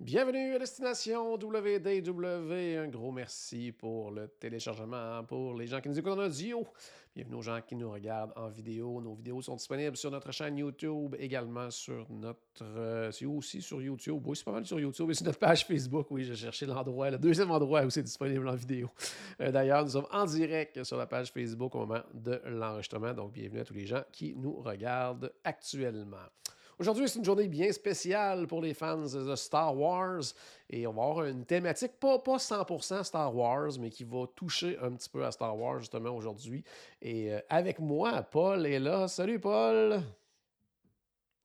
Bienvenue à Destination WDW. Un gros merci pour le téléchargement, pour les gens qui nous écoutent en audio. Bienvenue aux gens qui nous regardent en vidéo. Nos vidéos sont disponibles sur notre chaîne YouTube, également sur notre. euh, c'est aussi sur YouTube. Oui, c'est pas mal sur YouTube et sur notre page Facebook. Oui, j'ai cherché l'endroit, le deuxième endroit où c'est disponible en vidéo. Euh, D'ailleurs, nous sommes en direct sur la page Facebook au moment de l'enregistrement. Donc, bienvenue à tous les gens qui nous regardent actuellement. Aujourd'hui, c'est une journée bien spéciale pour les fans de Star Wars et on va avoir une thématique, pas, pas 100% Star Wars, mais qui va toucher un petit peu à Star Wars justement aujourd'hui. Et euh, avec moi, Paul est là. Salut Paul!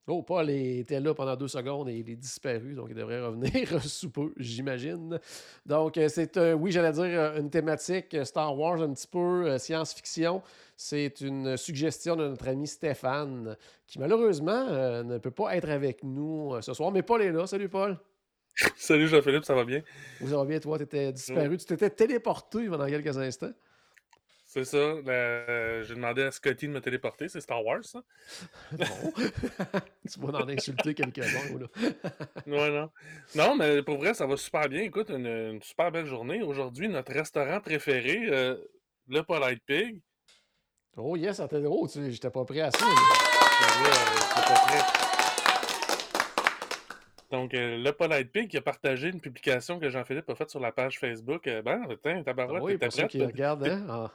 Oh, Paul était là pendant deux secondes et il est disparu, donc il devrait revenir sous peu, j'imagine. Donc, euh, c'est, euh, oui, j'allais dire euh, une thématique Star Wars, un petit peu science-fiction. C'est une suggestion de notre ami Stéphane, qui malheureusement euh, ne peut pas être avec nous ce soir. Mais Paul est là. Salut Paul. Salut Jean-Philippe, ça va bien? Vous allez bien, toi, tu étais disparu. Tu t'étais téléporté pendant quelques instants. C'est ça. la- J'ai demandé à Scotty de me téléporter, c'est Star Wars, ça? Non. tu vas en insulter quelques-uns. là. Ouais, non. Non, mais pour vrai, ça va super bien. Écoute, une, une super belle journée. Aujourd'hui, notre restaurant préféré, euh, le Polite Pig. Oh yes, ça t'est drôle. Tu sais, J'étais pas prêt à ça. vrai, euh, pas prêt. Donc, euh, le Polite Pig qui a partagé une publication que Jean-Philippe a faite sur la page Facebook. Euh, ben, Ah tabarouette, oui, t'étais pour ceux prête? qui regardent hein,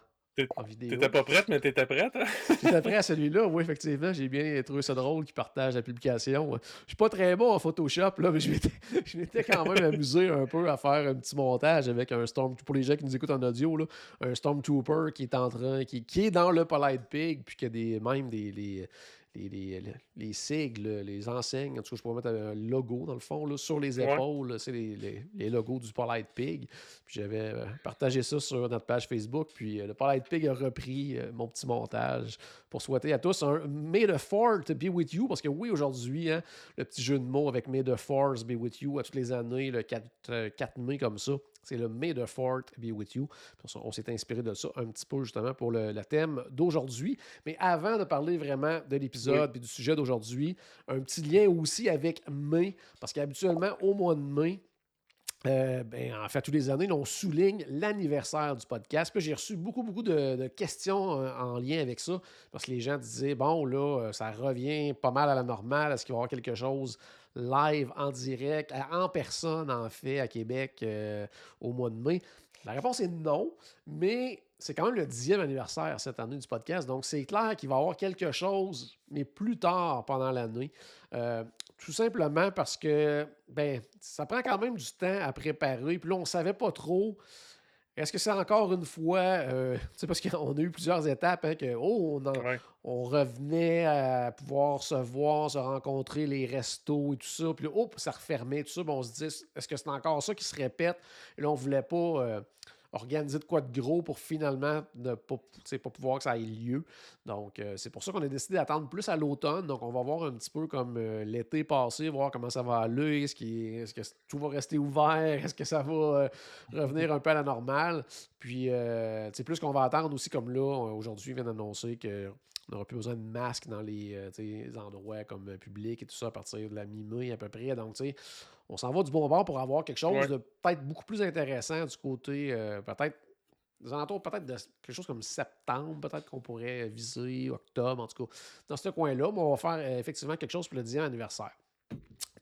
T'étais pas prête, mais t'étais prête. hein? J'étais prêt à celui-là, oui, effectivement. J'ai bien trouvé ça drôle qu'il partage la publication. Je suis pas très bon en Photoshop, là, mais je m'étais, je m'étais quand même amusé un peu à faire un petit montage avec un Storm... Pour les gens qui nous écoutent en audio, là, un Stormtrooper qui est en train... Qui, qui est dans le Polite Pig, puis qui a des, même des... les- les, les, les- les sigles, les enseignes, en tout cas, je pourrais mettre un logo dans le fond, là, sur les épaules, c'est les, les- logos du Polite Pig. Puis j'avais euh, partagé ça sur notre page Facebook. Puis euh, le Polite Pig a repris euh, mon petit montage pour souhaiter à tous un May the Fourth be with you. Parce que oui, aujourd'hui, hein, le petit jeu de mots avec May the Force be with you à toutes les années, le 4, euh, 4 mai comme ça. C'est le May the Fourth be with you. On, s'est inspiré de ça un petit peu justement pour le, le thème d'aujourd'hui. Mais avant de parler vraiment de l'épisode et du sujet d'aujourd'hui, un petit lien aussi avec mai. Parce qu'habituellement, au mois de mai, euh, ben, en fait, tous les années, on souligne l'anniversaire du podcast. Puis j'ai reçu beaucoup, beaucoup de, de questions euh, en lien avec ça. Parce que les gens disaient, bon, là, euh, ça revient pas mal à la normale. Est-ce qu'il va y avoir quelque chose live, en direct, à- en personne, en fait, à Québec euh, au mois de mai? La réponse est non, mais c'est quand même le dixième anniversaire cette année du podcast. Donc, c'est clair qu'il va y avoir quelque chose, mais plus tard pendant l'année. Euh, tout simplement parce que ben, ça prend quand même du temps à préparer. Puis là, on ne savait pas trop. Est-ce que c'est encore une fois, euh, tu sais, parce qu'on a eu plusieurs étapes, hein, que, oh, on, en- Ouais. on revenait à pouvoir se voir, se rencontrer, les restos et tout ça. Puis là, hop, ça refermait, tout ça. On se dit, est-ce que c'est encore ça qui se répète? Et là, on voulait pas euh, organiser de quoi de gros pour finalement ne pas, pas pouvoir que ça ait lieu. Donc, euh, c'est pour ça qu'on a décidé d'attendre plus à l'automne. Donc, on va voir un petit peu comme euh, l'été passé, voir comment ça va aller. Est-ce, que tout va rester ouvert? Est-ce que ça va euh, revenir un peu à la normale? Puis, sais, plus qu'on va attendre aussi, comme là, aujourd'hui, viennent d'annoncer que on n'aura plus besoin de masques dans les, euh, les endroits comme euh, publics et tout ça à partir de la mi-mai à peu près. Donc, tu sais, on s'en va du bon bord pour avoir quelque chose Ouais. de peut-être beaucoup plus intéressant du côté, euh, peut-être, des alentours peut-être de quelque chose comme septembre, peut-être qu'on pourrait viser, octobre, en tout cas, dans ce coin-là. Mais on va faire effectivement quelque chose pour le 10e anniversaire.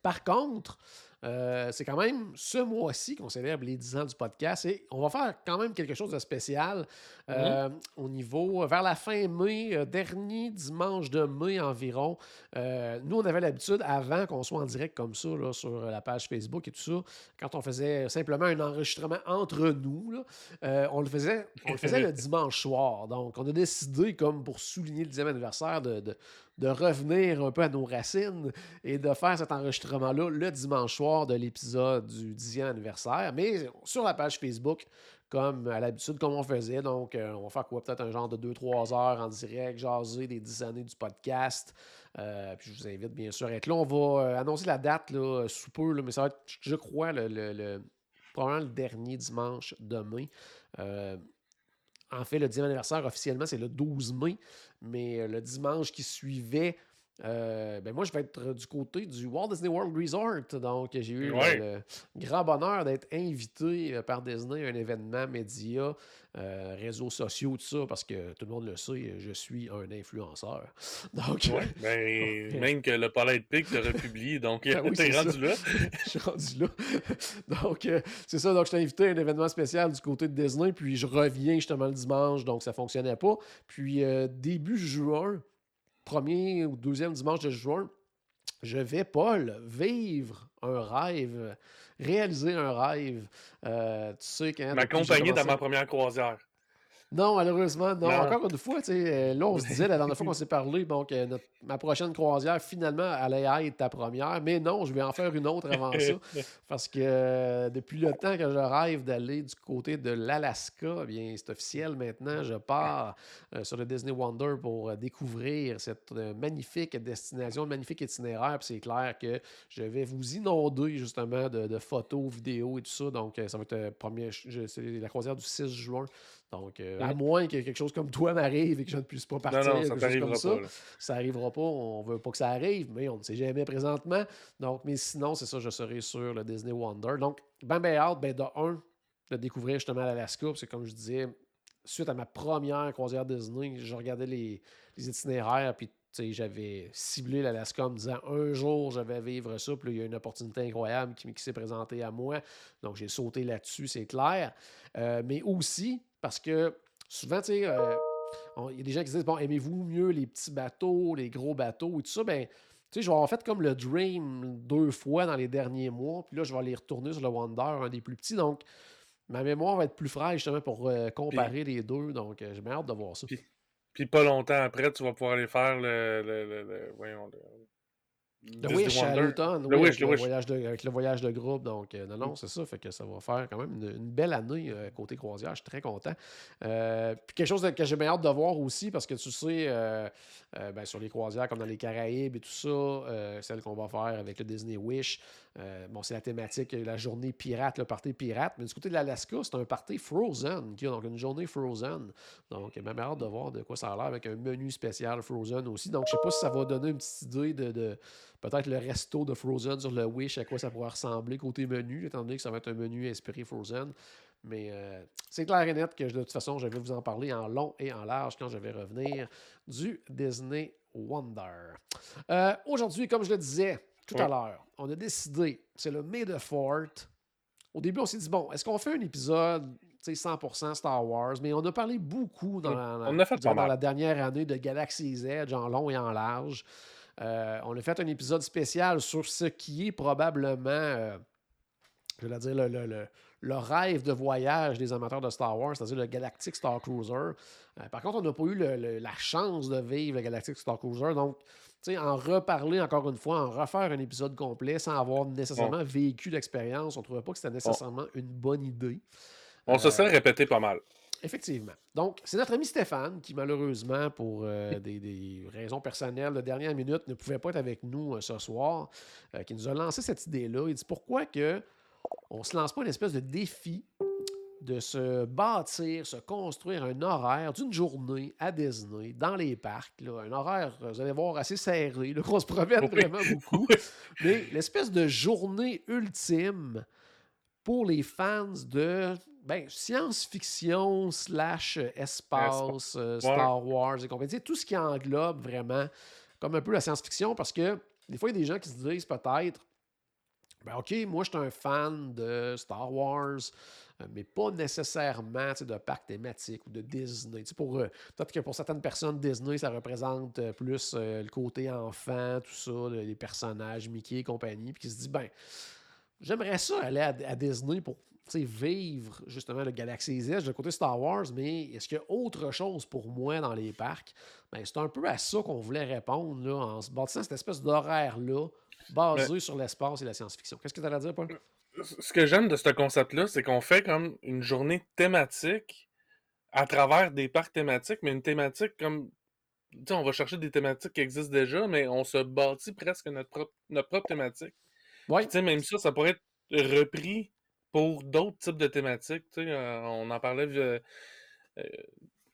Par contre, euh, c'est quand même ce mois-ci qu'on célèbre les 10 ans du podcast et on va faire quand même quelque chose de spécial euh, au niveau, vers la fin mai, euh, dernier dimanche de mai environ. Euh, nous, on avait l'habitude, avant qu'on soit en direct comme ça là, sur la page Facebook et tout ça, quand on faisait simplement un enregistrement entre nous, là, euh, on, le faisait, on le faisait le dimanche soir. Donc, on a décidé, comme pour souligner le 10e anniversaire, de, de- de revenir un peu à nos racines et de faire cet enregistrement-là le dimanche soir de l'épisode du 10e anniversaire, mais sur la page Facebook, comme à l'habitude, comme on faisait. Donc, euh, on va faire quoi? Peut-être un genre de 2-3 heures en direct, jaser des 10 années du podcast. Euh, puis je vous invite bien sûr à être là. On va euh, annoncer la date là, sous peu, mais ça va être, je crois, le, probablement le dernier dimanche demain. En fait, le 10e anniversaire officiellement, c'est le 12 mai, mais le dimanche qui suivait, euh, ben moi, je vais être du côté du Walt Disney World Resort. Donc, j'ai eu le, grand bonheur d'être invité euh, par Disney à un événement média, euh, réseaux sociaux, tout ça, parce que tout le monde le sait, je suis un influenceur. Donc, ben, même que le Palais de Pic t'a republié, donc tu es rendu là. je suis rendu là. donc, c'est ça. Donc, je t'ai invité à un événement spécial du côté de Disney, puis je reviens justement le dimanche, donc ça ne fonctionnait pas. Puis, début juin, premier ou deuxième dimanche de juin, je vais, Paul, vivre un rêve, réaliser un rêve. Euh, tu sais, quand. M'accompagner dans ma première croisière. Non, malheureusement, non. Encore une fois, euh, là, on se disait la dernière fois qu'on s'est parlé, donc ma prochaine croisière, finalement, allait être ta première. Mais non, je vais en faire une autre avant ça. parce que euh, depuis le temps que je rêve d'aller du côté de l'Alaska, eh bien, c'est officiel maintenant. Je pars euh, sur le Disney Wonder pour découvrir cette magnifique destination, magnifique itinéraire. Puis c'est clair que je vais vous inonder justement de, photos, vidéos et tout ça. Donc, ça va être premier, c'est la croisière du 6 juin. Donc, euh, à moins que quelque chose comme toi m'arrive et que je ne puisse pas partir, non, non, ça comme ça, ça n'arrivera pas. On ne veut pas que ça arrive, mais on ne sait jamais présentement. Donc, mais sinon, c'est ça, je serai sur le Disney Wonder. Donc, ben, ben, hâte, ben, de un, de découvrir justement l'Alaska, parce que comme je disais, suite à ma première croisière Disney, je regardais les, les itinéraires, puis j'avais ciblé l'Alaska en me disant un jour je vais vivre ça, puis il y a une opportunité incroyable qui, qui s'est présentée à moi. Donc j'ai sauté là-dessus, c'est clair. Euh, mais aussi, parce que souvent, tu sais, euh, il y a des gens qui disent Bon, aimez-vous mieux les petits bateaux, les gros bateaux et tout ça? Ben, tu sais, je vais avoir fait comme le Dream deux fois dans les derniers mois, puis là, je vais aller retourner sur le Wonder, un des plus petits. Donc, ma mémoire va être plus fraîche justement pour euh, comparer les deux. Donc, euh, j'ai hâte de voir ça. Puis, pas longtemps après, tu vas pouvoir aller faire le, le, le voyons, le Wish à l'automne, oui, avec, le Voyage de, avec le voyage de groupe. Donc, euh, non, non, c'est ça. Fait que ça va faire quand même une, belle année euh, côté croisière. Je suis très content. Euh, puis quelque chose que j'ai bien hâte de voir aussi, parce que tu sais, ben, sur les croisières comme dans les Caraïbes et tout ça, celle qu'on va faire avec le Disney Wish, bon, c'est la thématique, la journée pirate, le party pirate. Mais du côté de l'Alaska, c'est un party Frozen, donc une journée Frozen. Donc, même hâte de voir de quoi ça a l'air avec un menu spécial Frozen aussi. Donc, je sais pas si ça va donner une petite idée de peut-être le resto de Frozen sur le Wish, à quoi ça pourrait ressembler côté menu, étant donné que ça va être un menu inspiré Frozen. Mais euh, c'est clair et net que de toute façon, je vais vous en parler en long et en large quand je vais revenir du Disney Wonder. Euh, aujourd'hui, comme je le disais tout à l'heure, on a décidé, c'est le May the Fort. Au début, on s'est dit, bon, est-ce qu'on fait un épisode 100% Star Wars, mais on a parlé beaucoup dans, dans la dernière année de Galaxy's Edge en long et en large. Euh, on a fait un épisode spécial sur ce qui est probablement, euh, je vais dire, le, rêve de voyage des amateurs de Star Wars, c'est-à-dire le Galactic Star Cruiser. Euh, par contre, on n'a pas eu la chance de vivre le Galactic Star Cruiser. Donc, en reparler encore une fois, en refaire un épisode complet sans avoir nécessairement vécu l'expérience, on ne trouvait pas que c'était nécessairement une bonne idée. On se serait répété pas mal. Effectivement. Donc, c'est notre ami Stéphane qui, malheureusement, pour euh, des, raisons personnelles de dernière minute, ne pouvait pas être avec nous euh, ce soir, euh, qui nous a lancé cette idée-là. Il dit pourquoi que on se lance pas une espèce de défi de se bâtir, se construire un horaire d'une journée à Disney, dans les parcs. un horaire, vous allez voir, assez serré, qu'on se promène vraiment beaucoup. Mais l'espèce de journée ultime pour les fans de ben, science-fiction slash euh, espace, euh, Star Wars et compagnie. Tout ce qui englobe vraiment comme un peu la science-fiction parce que des fois, il y a des gens qui se disent peut-être ben, OK, moi, je suis un fan de Star Wars, euh, mais pas nécessairement de parcs thématiques ou de Disney. Pour, peut-être que pour certaines personnes, Disney, ça représente plus le côté enfant, tout ça, les personnages, Mickey et compagnie, puis qui se dit ben j'aimerais ça aller à, Disney pour vivre justement le Galaxy Edge de côté Star Wars, mais est-ce qu'il y a autre chose pour moi dans les parcs? Ben, c'est un peu à ça qu'on voulait répondre là, en se bâtissant cette espèce d'horaire-là basé sur l'espace et la science-fiction. Qu'est-ce que tu as à dire, Paul? Ce que j'aime de ce concept-là, c'est qu'on fait comme une journée thématique à travers des parcs thématiques, mais une thématique comme. Tu sais, on va chercher des thématiques qui existent déjà, mais on se bâtit presque notre propre, notre propre thématique. Oui. Tu sais, même ça, ça pourrait être repris pour d'autres types de thématiques. Tu sais, euh, on en parlait. Euh, euh,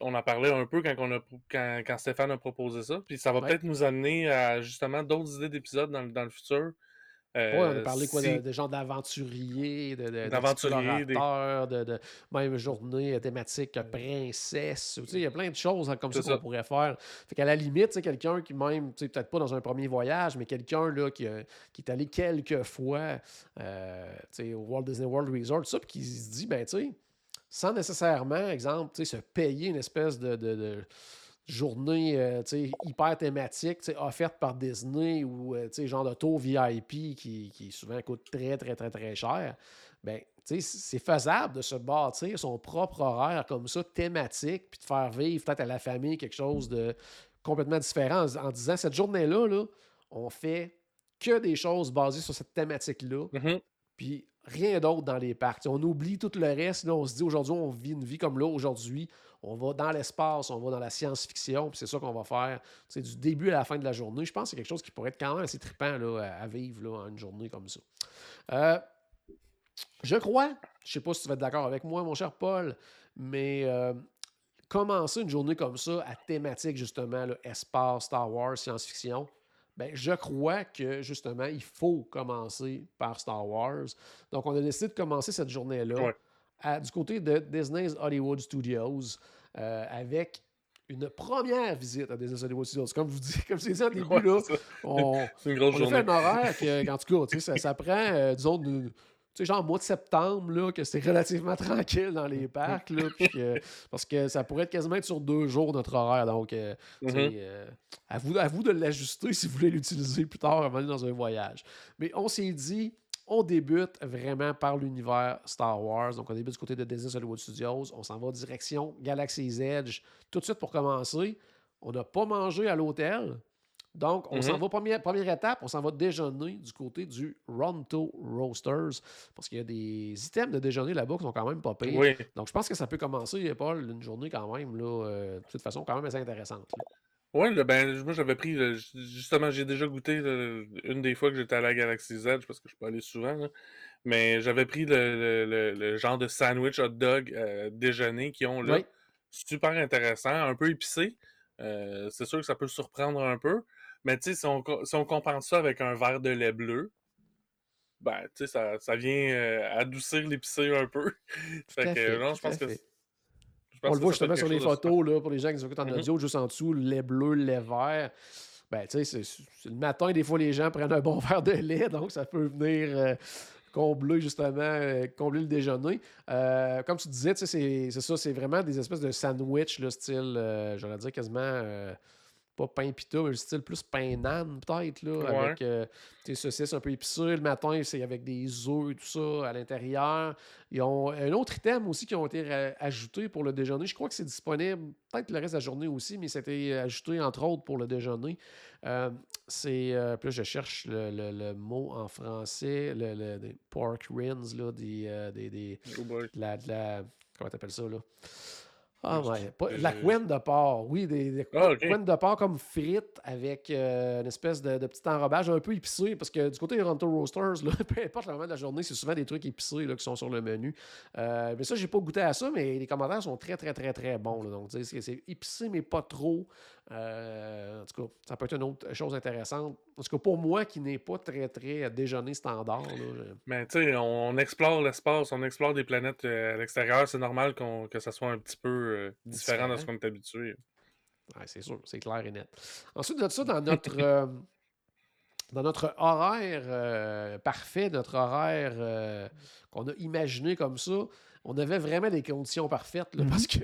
on en parlait un peu quand, on a, quand, quand Stéphane a proposé ça. Puis ça va peut-être nous amener à justement d'autres idées d'épisodes dans, dans, le futur. Euh, oui, on a parlé quoi, de, gens d'aventuriers, d'aventuriers, de, de, de, même journée thématique princesse. Tu sais, il y a plein de choses hein, comme ça qu'on pourrait faire. Fait qu'à la limite, quelqu'un qui même, peut-être pas dans un premier voyage, mais quelqu'un là, qui, qui est allé quelques fois euh, au Walt Disney World Resort, ça, puis qui se dit, ben tu sais, sans nécessairement, exemple, se payer une espèce de journée euh, hyper thématique offerte par Disney ou euh, genre de tour VIP qui, qui, souvent coûte très, très, très, très cher, ben, c'est faisable de se bâtir son propre horaire comme ça, thématique, puis de faire vivre peut-être à la famille quelque chose de complètement différent en, disant cette journée-là, là, on fait que des choses basées sur cette thématique-là. Mm-hmm. Puis rien d'autre dans les parcs. on oublie tout le reste. Là, on se dit aujourd'hui, on vit une vie comme là aujourd'hui on va dans l'espace, on va dans la science-fiction, puis c'est ça qu'on va faire c'est du début à la fin de la journée. Je pense que c'est quelque chose qui pourrait être quand même assez trippant là, à, vivre là, en une journée comme ça. Euh, je crois, je sais pas si tu vas être d'accord avec moi, mon cher Paul, mais euh, commencer une journée comme ça à thématique justement espace, Star Wars, science-fiction, ben, je crois que justement, il faut commencer par Star Wars. Donc, on a décidé de commencer cette journée-là du côté de Disney's Hollywood Studios euh, avec une première visite à Disney's Hollywood Studios. Comme vous dis, comme je dit au début, là, on, une on a fait un horaire que, en tout cas, ça, ça prend, euh, disons, de, tu sais, genre mois de septembre, là, que c'est relativement tranquille dans les parcs, là, parce que ça pourrait être quasiment être sur deux jours notre horaire. Donc, euh, mm-hmm. à, vous, à vous de l'ajuster si vous voulez l'utiliser plus tard avant d'aller dans un voyage. Mais on s'est dit, on débute vraiment par l'univers Star Wars. Donc, on débute du côté de Disney Hollywood Studios. On s'en va direction Galaxy's Edge. Tout de suite pour commencer, on n'a pas mangé à l'hôtel. Donc, on s'en mhm. va, première, première étape, on s'en va déjeuner du côté du Ronto Roasters. Parce qu'il y a des items de déjeuner là-bas qui sont quand même pas payés. Donc, je pense que ça peut commencer, Paul, une journée quand même, là, euh, de toute façon, quand même assez intéressante. Oui, ben, moi j'avais pris, justement, j'ai déjà goûté une des fois que j'étais à la Galaxy Z, parce que je peux aller souvent, mais j'avais pris le, genre de sandwich hot dog euh, déjeuner qui ont là. Super intéressant, un peu épicé. Euh, c'est sûr que ça peut surprendre un peu, mais tu sais, si on, si on compense ça avec un verre de lait bleu, ben, tu sais, ça, ça vient euh, adoucir l'épicé un peu. fait que, non, je pense que on le voit justement sur les photos, là, pour les gens qui nous écoutent en mm-hmm. audio, juste en dessous, le lait bleu, le lait vert. Ben, tu sais, c'est le matin, des fois, les gens prennent un bon verre de lait, donc ça peut venir euh, combler, justement, euh, combler le déjeuner. Comme tu disais, c'est ça, c'est vraiment des espèces de sandwich, le style, j'aurais dire quasiment pas pain pita, mais le style plus pain nan, peut-être, là, avec des euh, saucisses un peu épicées. Le matin, c'est avec des œufs et tout ça à l'intérieur. Ils ont un autre item aussi qui ont été ajoutés pour le déjeuner. Je crois que c'est disponible peut-être le reste de la journée aussi, mais c'était ajouté entre autres pour le déjeuner. Euh, c'est. Euh, puis là, je cherche le, mot en français, le, pork rinds, là, des. des, des oh la, la, comment t'appelles ça, là? Ah ouais, la couenne de porc, oui, des, des ah, de porc comme frites avec euh, une espèce de, petit enrobage un peu épicé, parce que du côté des Ronto Roasters, là, peu importe le moment de la journée, c'est souvent des trucs épicés là, qui sont sur le menu. Euh, mais ça, j'ai pas goûté à ça, mais les commentaires sont très, très, très, très bons. Là, donc, c'est épicé, mais pas trop. Euh, en tout cas, ça peut être une autre chose intéressante. En tout cas, pour moi qui n'ai pas très, très déjeuner standard. Mais tu sais, on explore l'espace, on explore des planètes euh, à l'extérieur. C'est normal que ça soit un petit peu euh, différent de ce qu'on est habitué. Oui, c'est sûr, c'est clair et net. Ensuite de ça, dans notre, dans notre horaire parfait, notre horaire qu'on a imaginé comme ça, on avait vraiment des conditions parfaites mm-hmm. parce que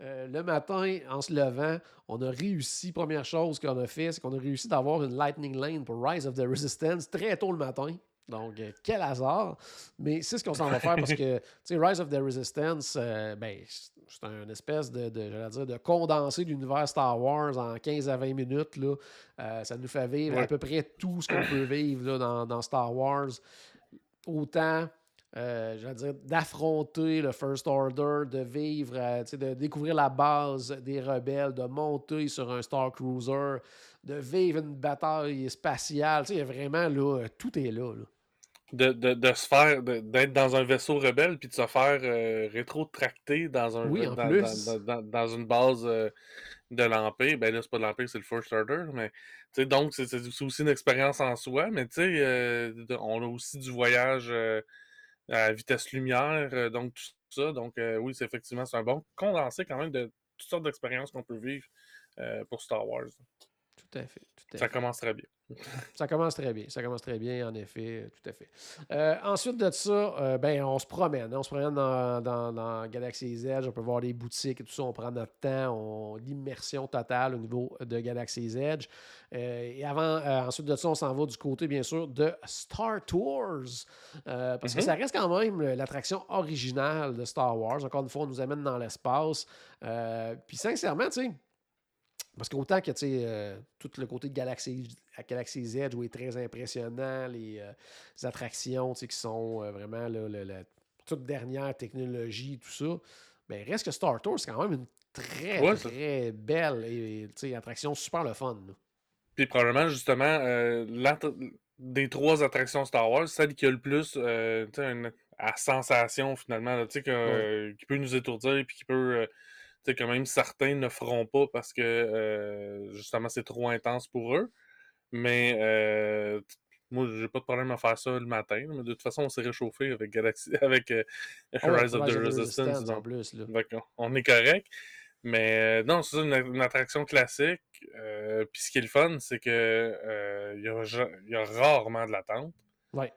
euh, le matin, en se levant, on a réussi. Première chose qu'on a fait, c'est qu'on a réussi d'avoir une Lightning Lane pour Rise of the Resistance très tôt le matin. Donc, euh, quel hasard. Mais c'est ce qu'on s'en va faire parce que, Rise of the Resistance, euh, ben, c'est un espèce de, de, dire, de condensé de l'univers Star Wars en 15 à 20 minutes. Là. Euh, ça nous fait vivre à peu près tout ce qu'on peut vivre là, dans, dans, Star Wars. Autant euh, je dire, d'affronter le First Order, de vivre, euh, de découvrir la base des rebelles, de monter sur un Star Cruiser, de vivre une bataille spatiale. Y a vraiment, là, tout est là. De, de, de, se faire, d'être dans un vaisseau rebelle puis de se faire euh, rétro-tracter dans, un, dans, dans, une base de l'Empire. Ben là, c'est pas de l'Empire, c'est le First Order. Mais, donc, c'est aussi une expérience en soi. Mais, tu sais, on a aussi du voyage à vitesse lumière, euh, donc tout ça. Donc euh, oui, c'est effectivement c'est un bon condensé quand même de toutes sortes d'expériences qu'on peut vivre euh, pour Star Wars. Tout à fait. ça commence très bien. Ça commence très bien. Ça commence très bien, en effet. Tout à fait. Euh, ensuite de ça, euh, ben, on se promène. Hein. on se promène dans, dans, dans, Galaxy's Edge. On peut voir les boutiques et tout ça. On prend notre temps. On, l'immersion totale au niveau de Galaxy's Edge. Euh, et avant, ensuite de ça, on s'en va du côté, bien sûr, de Star Tours. parce que mm-hmm. ça reste quand même l'attraction originale de Star Wars. Encore une fois, on nous amène dans l'espace. puis sincèrement, tu sais, parce qu'autant que euh, tout le côté de Galaxy, Galaxy's Edge est très impressionnant, les, euh, attractions qui sont euh, vraiment la toute dernière technologie, tout ça, ben, reste que Star Tour, c'est quand même une très, très belle et, attraction super le fun. Puis probablement, justement, des trois attractions Star Wars, celle qui a le plus à sensation finalement, qui peut nous étourdir et qui peut sais, quand même certains ne feront pas parce que euh, justement c'est trop intense pour eux. Mais euh, moi, j'ai pas de problème à faire ça le matin. Mais de toute façon, on s'est réchauffé avec Galaxy, avec euh, Rise of the Resistance. En plus, on est correct. Mais non, c'est une, attraction classique. Puis ce qui est le fun, c'est que il y, a, rarement de l'attente. Ouais.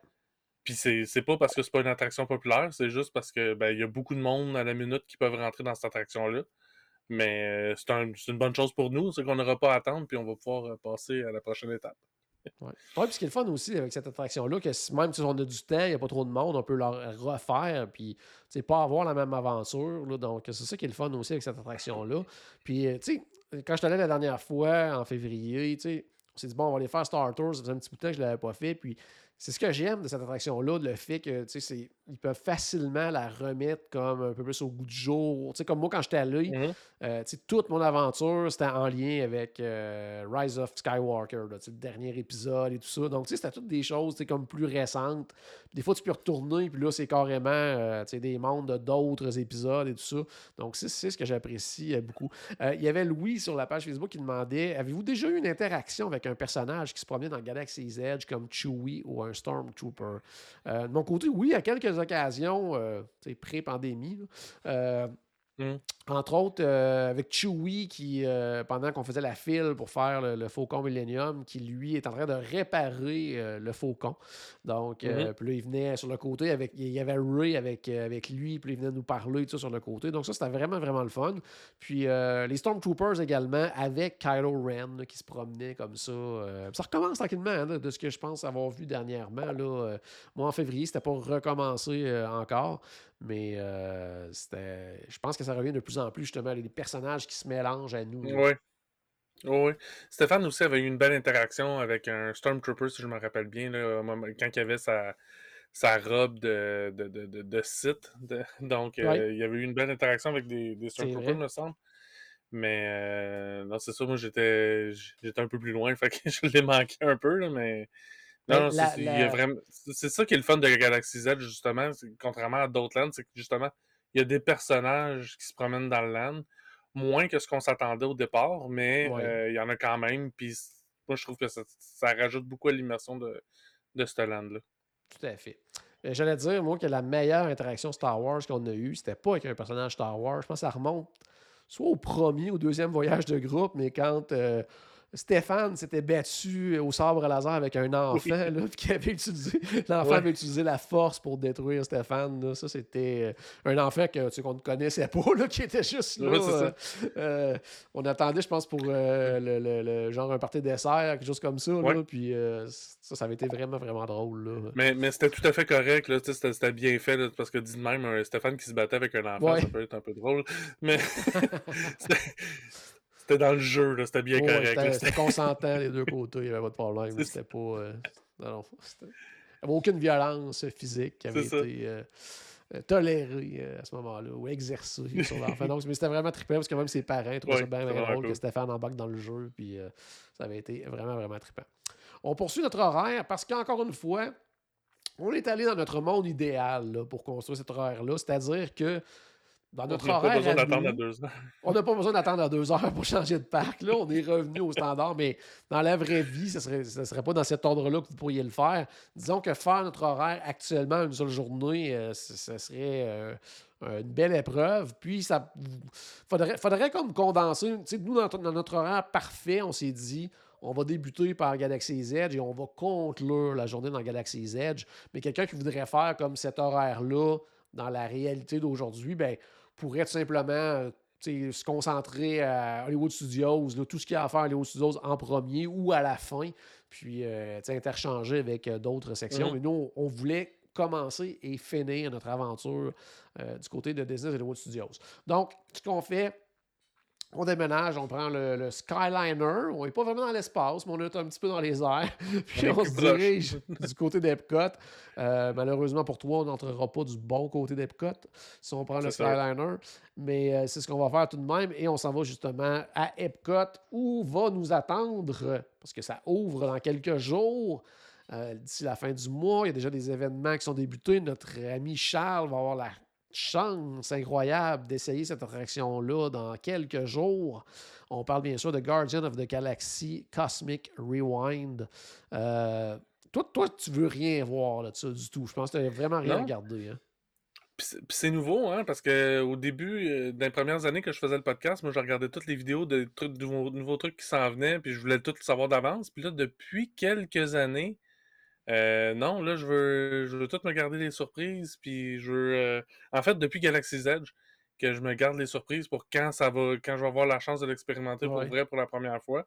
Puis c'est pas parce que c'est pas une attraction populaire, c'est juste parce que ben, il y a beaucoup de monde à la minute qui peuvent rentrer dans cette attraction-là. Mais c'est une bonne chose pour nous, c'est qu'on n'aura pas à attendre, puis on va pouvoir passer à la prochaine étape. Oui, ouais, puis ce qui est le fun aussi avec cette attraction-là, que même si on a du temps, il n'y a pas trop de monde, on peut leur refaire, puis pas avoir la même aventure. Là, donc, c'est ça qui est le fun aussi avec cette attraction-là. Puis, tu sais, quand je suis allé la dernière fois, en février, tu sais, on s'est dit, bon, on va aller faire Star Tours, ça faisait un petit bout de temps que je ne l'avais pas fait, puis c'est ce que j'aime de cette attraction-là, le fait que ils peuvent facilement la remettre comme un peu plus au goût du jour. sais comme moi, quand j'étais allé, mm toute mon aventure, c'était en lien avec euh, Rise of Skywalker, le dernier épisode et tout ça. Donc, c'était toutes des choses comme plus récentes. des fois, tu peux retourner, puis là, c'est carrément euh, des mondes d'autres épisodes et tout ça. Donc, c'est ce que j'apprécie beaucoup. Il y avait Louis sur la page Facebook qui demandait Avez-vous déjà eu une interaction avec un personnage qui se promenait dans Galaxy's Edge comme Chewie ou un Stormtrooper. Euh, de mon côté, oui, à quelques occasions, euh, pré-pandémie, euh, Mm. Entre autres, euh, avec Chewie, qui, euh, pendant qu'on faisait la file pour faire le, Faucon Millennium, qui lui est en train de réparer euh, le Faucon. Donc, mm-hmm. puis là, il venait sur le côté, avec, il y avait Ray avec, avec lui, puis il venait nous parler tout ça sur le côté. Donc, ça, c'était vraiment, vraiment le fun. Puis, les Stormtroopers également, avec Kylo Ren, qui se promenait comme ça. ça recommence tranquillement, hein, de ce que je pense avoir vu dernièrement. Là, moi, en février, c'était pas recommencer encore. Mais c'était. Je pense que ça revient de plus en plus justement les personnages qui se mélangent à nous. Oui. Oui. Stéphane aussi avait eu une belle interaction avec un Stormtrooper, si je me rappelle bien, là, quand il avait sa, sa robe de, de, de, de Sith. donc, euh, il y avait eu une belle interaction avec des, des Stormtroopers, me semble. Mais euh, non, c'est ça, moi j'étais j'étais un peu plus loin, fait que je l'ai manqué un peu, là, mais non, c'est ça qui est le fun de Galaxy Z, justement, contrairement à d'autres lands, c'est que justement, il y a des personnages qui se promènent dans le land, moins que ce qu'on s'attendait au départ, mais euh, il y en a quand même, puis moi je trouve que ça, rajoute beaucoup à l'immersion de, de ce land-là. Tout à fait. J'allais dire, moi, que la meilleure interaction Star Wars qu'on a eue, c'était pas avec un personnage Star Wars. Je pense que ça remonte soit au premier ou au deuxième voyage de groupe, mais quand euh, Stéphane s'était battu au sabre laser avec un enfant, là, puis qu'il avait utilisé, l'enfant Ouais. avait utilisé la force pour détruire Stéphane. là. Ça, c'était euh, un enfant que, tu qu'on ne connaissait pas, là, qui était juste là. Ouais, euh, euh, on attendait, je pense, pour euh, le, le- le- genre un party dessert, quelque chose comme ça. là, Ouais. puis euh, ça, ça avait été vraiment, vraiment drôle. Là. Mais, mais c'était tout à fait correct, là, c'était c'était bien fait, là, parce que dit de même, un Stéphane qui se battait avec un enfant, ça peut être un peu drôle, mais c'était dans le jeu, là, c'était bien Ouais, correct. c'était- consentant des deux côtés, il n'y avait pas de problème. C'était pas. euh, non, Il n'y avait aucune violence physique qui avait ça. été euh, euh, tolérée euh, à ce moment-là ou exercée sur l'enfant. Donc, mais c'était vraiment trippant parce que même ses parents trouvaient ça Ouais, bien, c'est bien drôle que. Stéphane embarque dans le jeu. Puis ça avait été vraiment, vraiment trippant. On poursuit notre horaire parce qu'encore une fois, on est allé dans notre monde idéal là, pour construire cet horaire-là. C'est-à-dire que dans On notre n'a horaire. pas besoin à d'attendre nous, à deux ans. on n'a pas besoin d'attendre à deux heures pour changer de parc. Là, on est revenu au standard, mais dans la vraie vie, ce ne serait, ce serait pas dans cet ordre-là que vous pourriez le faire. Disons que faire notre horaire actuellement une seule journée, euh, ce serait euh, une belle épreuve. Puis, ça faudrait, faudrait comme condenser. Tu sais, nous, dans, dans notre horaire parfait, on s'est dit, on va débuter par Galaxy's Edge et on va conclure la journée dans Galaxy's Edge. Mais quelqu'un qui voudrait faire comme cet horaire-là dans la réalité d'aujourd'hui, ben, pourrait tout simplement se concentrer à Hollywood Studios, là, tout ce qu'il y a à faire à Hollywood Studios en premier ou à la fin, puis euh, interchanger avec euh, d'autres sections. Mhm. Mais nous, on, on voulait commencer et finir notre aventure euh, du côté de Disney Hollywood Studios. Donc, ce qu'on fait, on déménage, on prend le, le Skyliner. On n'est pas vraiment dans l'espace, mais on est un petit peu dans les airs. Puis on, se dirige du côté d'Epcot. Euh, malheureusement pour toi, on n'entrera pas du bon côté d'Epcot si on prend le ça. Skyliner. Mais euh, c'est ce qu'on va faire tout de même. Et on s'en va justement à Epcot où va nous attendre, parce que ça ouvre dans quelques jours. euh, D'ici la fin du mois, il y a déjà des événements qui sont débutés. Notre ami Charles va avoir la chance incroyable d'essayer cette attraction-là dans quelques jours. On parle bien sûr de Guardian of the Galaxy Cosmic Rewind. Euh, toi, toi, tu veux rien voir là, de ça du tout. Je pense que tu vraiment rien Non. regardé. Hein. Puis c'est- nouveau, hein, parce que au début, euh, dans les premières années que je faisais le podcast, moi, je regardais toutes les vidéos de trucs, de nouveaux, nouveaux trucs qui s'en venaient, puis je voulais tout savoir d'avance. Puis là, depuis quelques années, euh, non, là, je veux, je veux tout me garder les surprises, puis je veux... euh, En fait, depuis Galaxy's Edge, que je me garde les surprises pour quand ça va, quand je vais avoir la chance de l'expérimenter Ouais. pour vrai pour la première fois.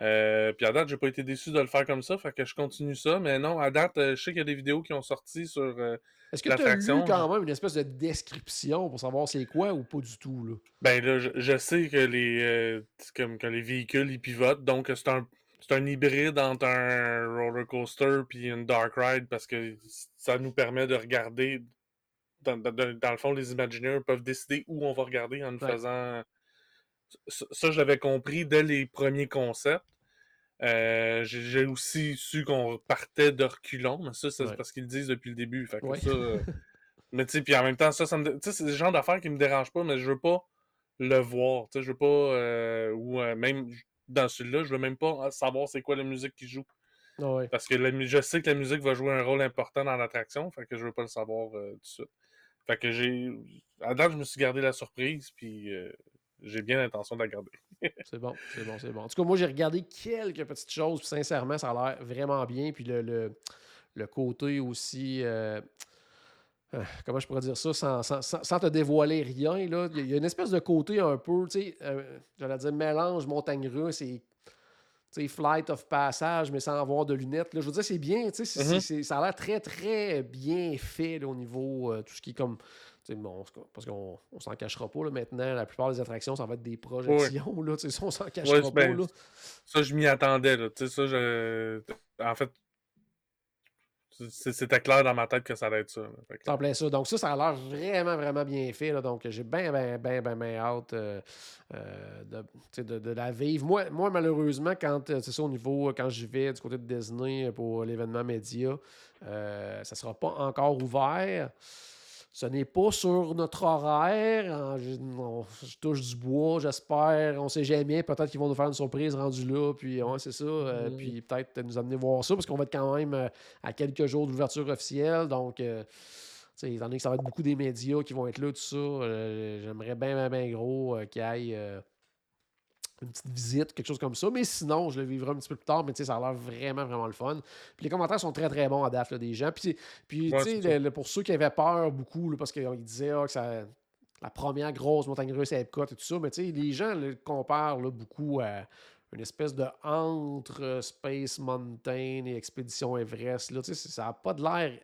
Euh, puis à date, j'ai pas été déçu de le faire comme ça, fait que je continue ça. Mais non, à date, euh, je sais qu'il y a des vidéos qui ont sorti sur... euh, Est-ce que tu as lu quand même une espèce de description pour savoir c'est quoi ou pas du tout? Là? Ben là, je, je sais que les euh, comme que les véhicules ils pivotent, donc c'est un c'est un hybride entre un roller coaster puis une dark ride parce que ça nous permet de regarder dans, dans- dans- dans le fond les Imagineers peuvent décider où on va regarder en nous Ouais. faisant ça, l'avais compris dès les premiers concepts. Euh, j'ai aussi su qu'on partait de reculons, mais ça, c'est Ouais. parce qu'ils le disent depuis le début. Fait que Ouais. ça, euh, mais tu sais, puis en même temps, ça, ça me, c'est le genre d'affaires qui me dérange pas, mais je veux pas le voir. Tu sais, je veux pas, euh, ou même dans celui-là, je veux même pas savoir c'est quoi la musique qui joue. Parce que la je sais que la musique va jouer un rôle important dans l'attraction, fait que je veux pas le savoir euh, tout de suite. Fait que j'ai. À date, je me suis gardé la surprise, puis euh, j'ai bien l'intention de la garder. C'est bon, c'est bon, c'est bon. En tout cas, moi, j'ai regardé quelques petites choses, puis sincèrement, ça a l'air vraiment bien. Puis le, le, le côté aussi. euh, euh, comment je pourrais dire ça sans, sans- sans- sans te dévoiler rien, là? Il y a- il y a une espèce de côté un peu, tu sais, euh, j'allais dire mélange montagne russe et flight of passage, mais sans avoir de lunettes. Là. Je veux dire, c'est bien, tu sais, Mhm. c'est- ça a l'air très, très bien fait là, au niveau euh, tout ce qui est comme. tu sais, Bon, parce qu'on on s'en cachera pas là, maintenant, la plupart des attractions, ça va être des projections. Là, tu sais, ça, on s'en cachera pas. ben, là. Ça, je m'y attendais, là. Tu sais, ça, je. En fait, c'était clair dans ma tête que ça allait être ça. Donc ça, ça a l'air vraiment, vraiment bien fait. Donc j'ai bien, bien, bien, bien, bien hâte euh, euh, de, de- de la vivre. Moi, moi malheureusement, quand euh, c'est ça au niveau, quand j'y vais du côté de Disney pour l'événement média, ça sera pas encore ouvert. Ce n'est pas sur notre horaire. Je, on- je touche du bois, j'espère. On ne sait jamais. Peut-être qu'ils vont nous faire une surprise rendue là. Puis, ouais, c'est ça. euh, Mhm. Puis, peut-être nous amener voir ça parce qu'on va être quand même euh, à quelques jours d'ouverture officielle. Donc, euh, étant donné que ça va être beaucoup des médias qui vont être là, tout ça, euh, j'aimerais bien, bien, bien gros qu'il y ait une petite visite, quelque chose comme ça. Mais sinon, je le vivrai un petit peu plus tard, mais tu sais, ça a l'air vraiment, vraiment le fun. Puis les commentaires sont très, très bons à date, là, des gens. Puis, puis Ouais, tu sais, pour ceux qui avaient peur beaucoup, là, parce qu'ils disaient ah, que ça, la première grosse montagne russe à Epcot et tout ça, mais tu sais, les gens le comparent là, beaucoup à une espèce de entre euh, Space Mountain et Expédition Everest. Là, tu sais, ça n'a pas de l'air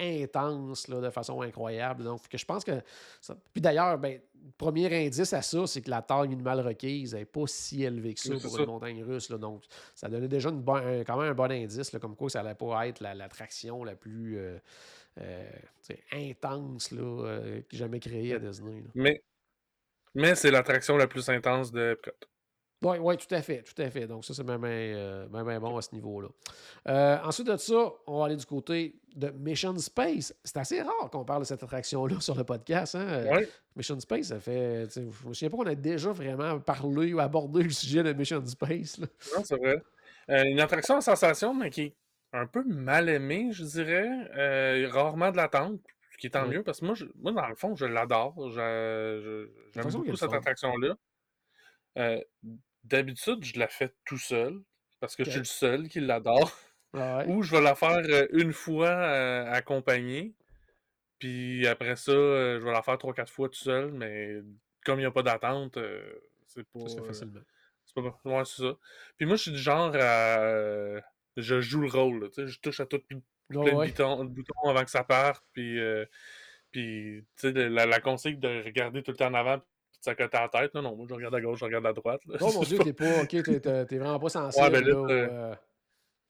intense là, de façon incroyable. Donc, que je pense que. ça- Puis d'ailleurs, ben, le premier indice à ça, c'est que la taille minimale requise n'est pas si élevée que ça Oui, pour ça. une montagne russe. là. donc, ça donnait déjà une un- quand même un bon indice, là, comme quoi ça n'allait pas être la- l'attraction la, plus euh, euh, intense là, euh, jamais créée à Disney. Mais, mais c'est l'attraction la plus intense de Epcot. Oui, oui, tout à fait, tout à fait. Donc ça, c'est bien, euh, bon à ce niveau-là. Euh, ensuite de ça, on va aller du côté de Mission Space. C'est assez rare qu'on parle de cette attraction-là sur le podcast. Hein? Euh. Mission Space, ça fait... Je me souviens pas qu'on a déjà vraiment parlé ou abordé le sujet de Mission Space. là. Non, c'est vrai. Euh, une attraction à sensation, mais qui est un peu mal aimée, je dirais. Rarement de l'attente, ce qui est tant mieux, parce que moi, je- moi dans le fond, je l'adore. J'aime beaucoup cette attraction-là. Euh, D'habitude, je la fais tout seul, parce que je suis le seul qui l'adore. Ouais. Ou je vais la faire euh, une fois euh, accompagné, puis après ça, euh, je vais la faire trois, quatre fois tout seul, mais comme il n'y a pas d'attente, euh, c'est pas. Ça facilement. c'est pas ouais, c'est ça. Puis moi, je suis du genre à. je joue le rôle, là, tu sais, je touche à tout plein de boutons, de boutons avant que ça parte, puis. puis, tu sais, la, la consigne de regarder tout le temps en avant, de s'accoter à la tête, non, non, moi, je regarde à gauche, je regarde à droite. là. Oh mon Dieu, pas- t'es pas... OK, t'es vraiment pas sensible. ben là, là, euh,